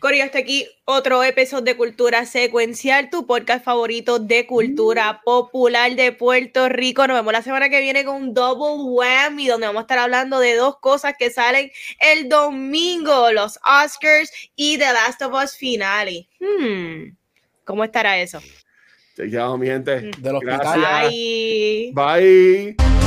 Corio, hasta aquí otro episodio de Cultura Secuencial, tu podcast favorito de cultura popular de Puerto Rico. Nos vemos la semana que viene con un double whammy, donde vamos a estar hablando de dos cosas que salen el domingo, los Oscars y The Last of Us Finale. Hmm, ¿Cómo estará eso? Te llamo, mi gente. De los Gracias. Bye. Bye.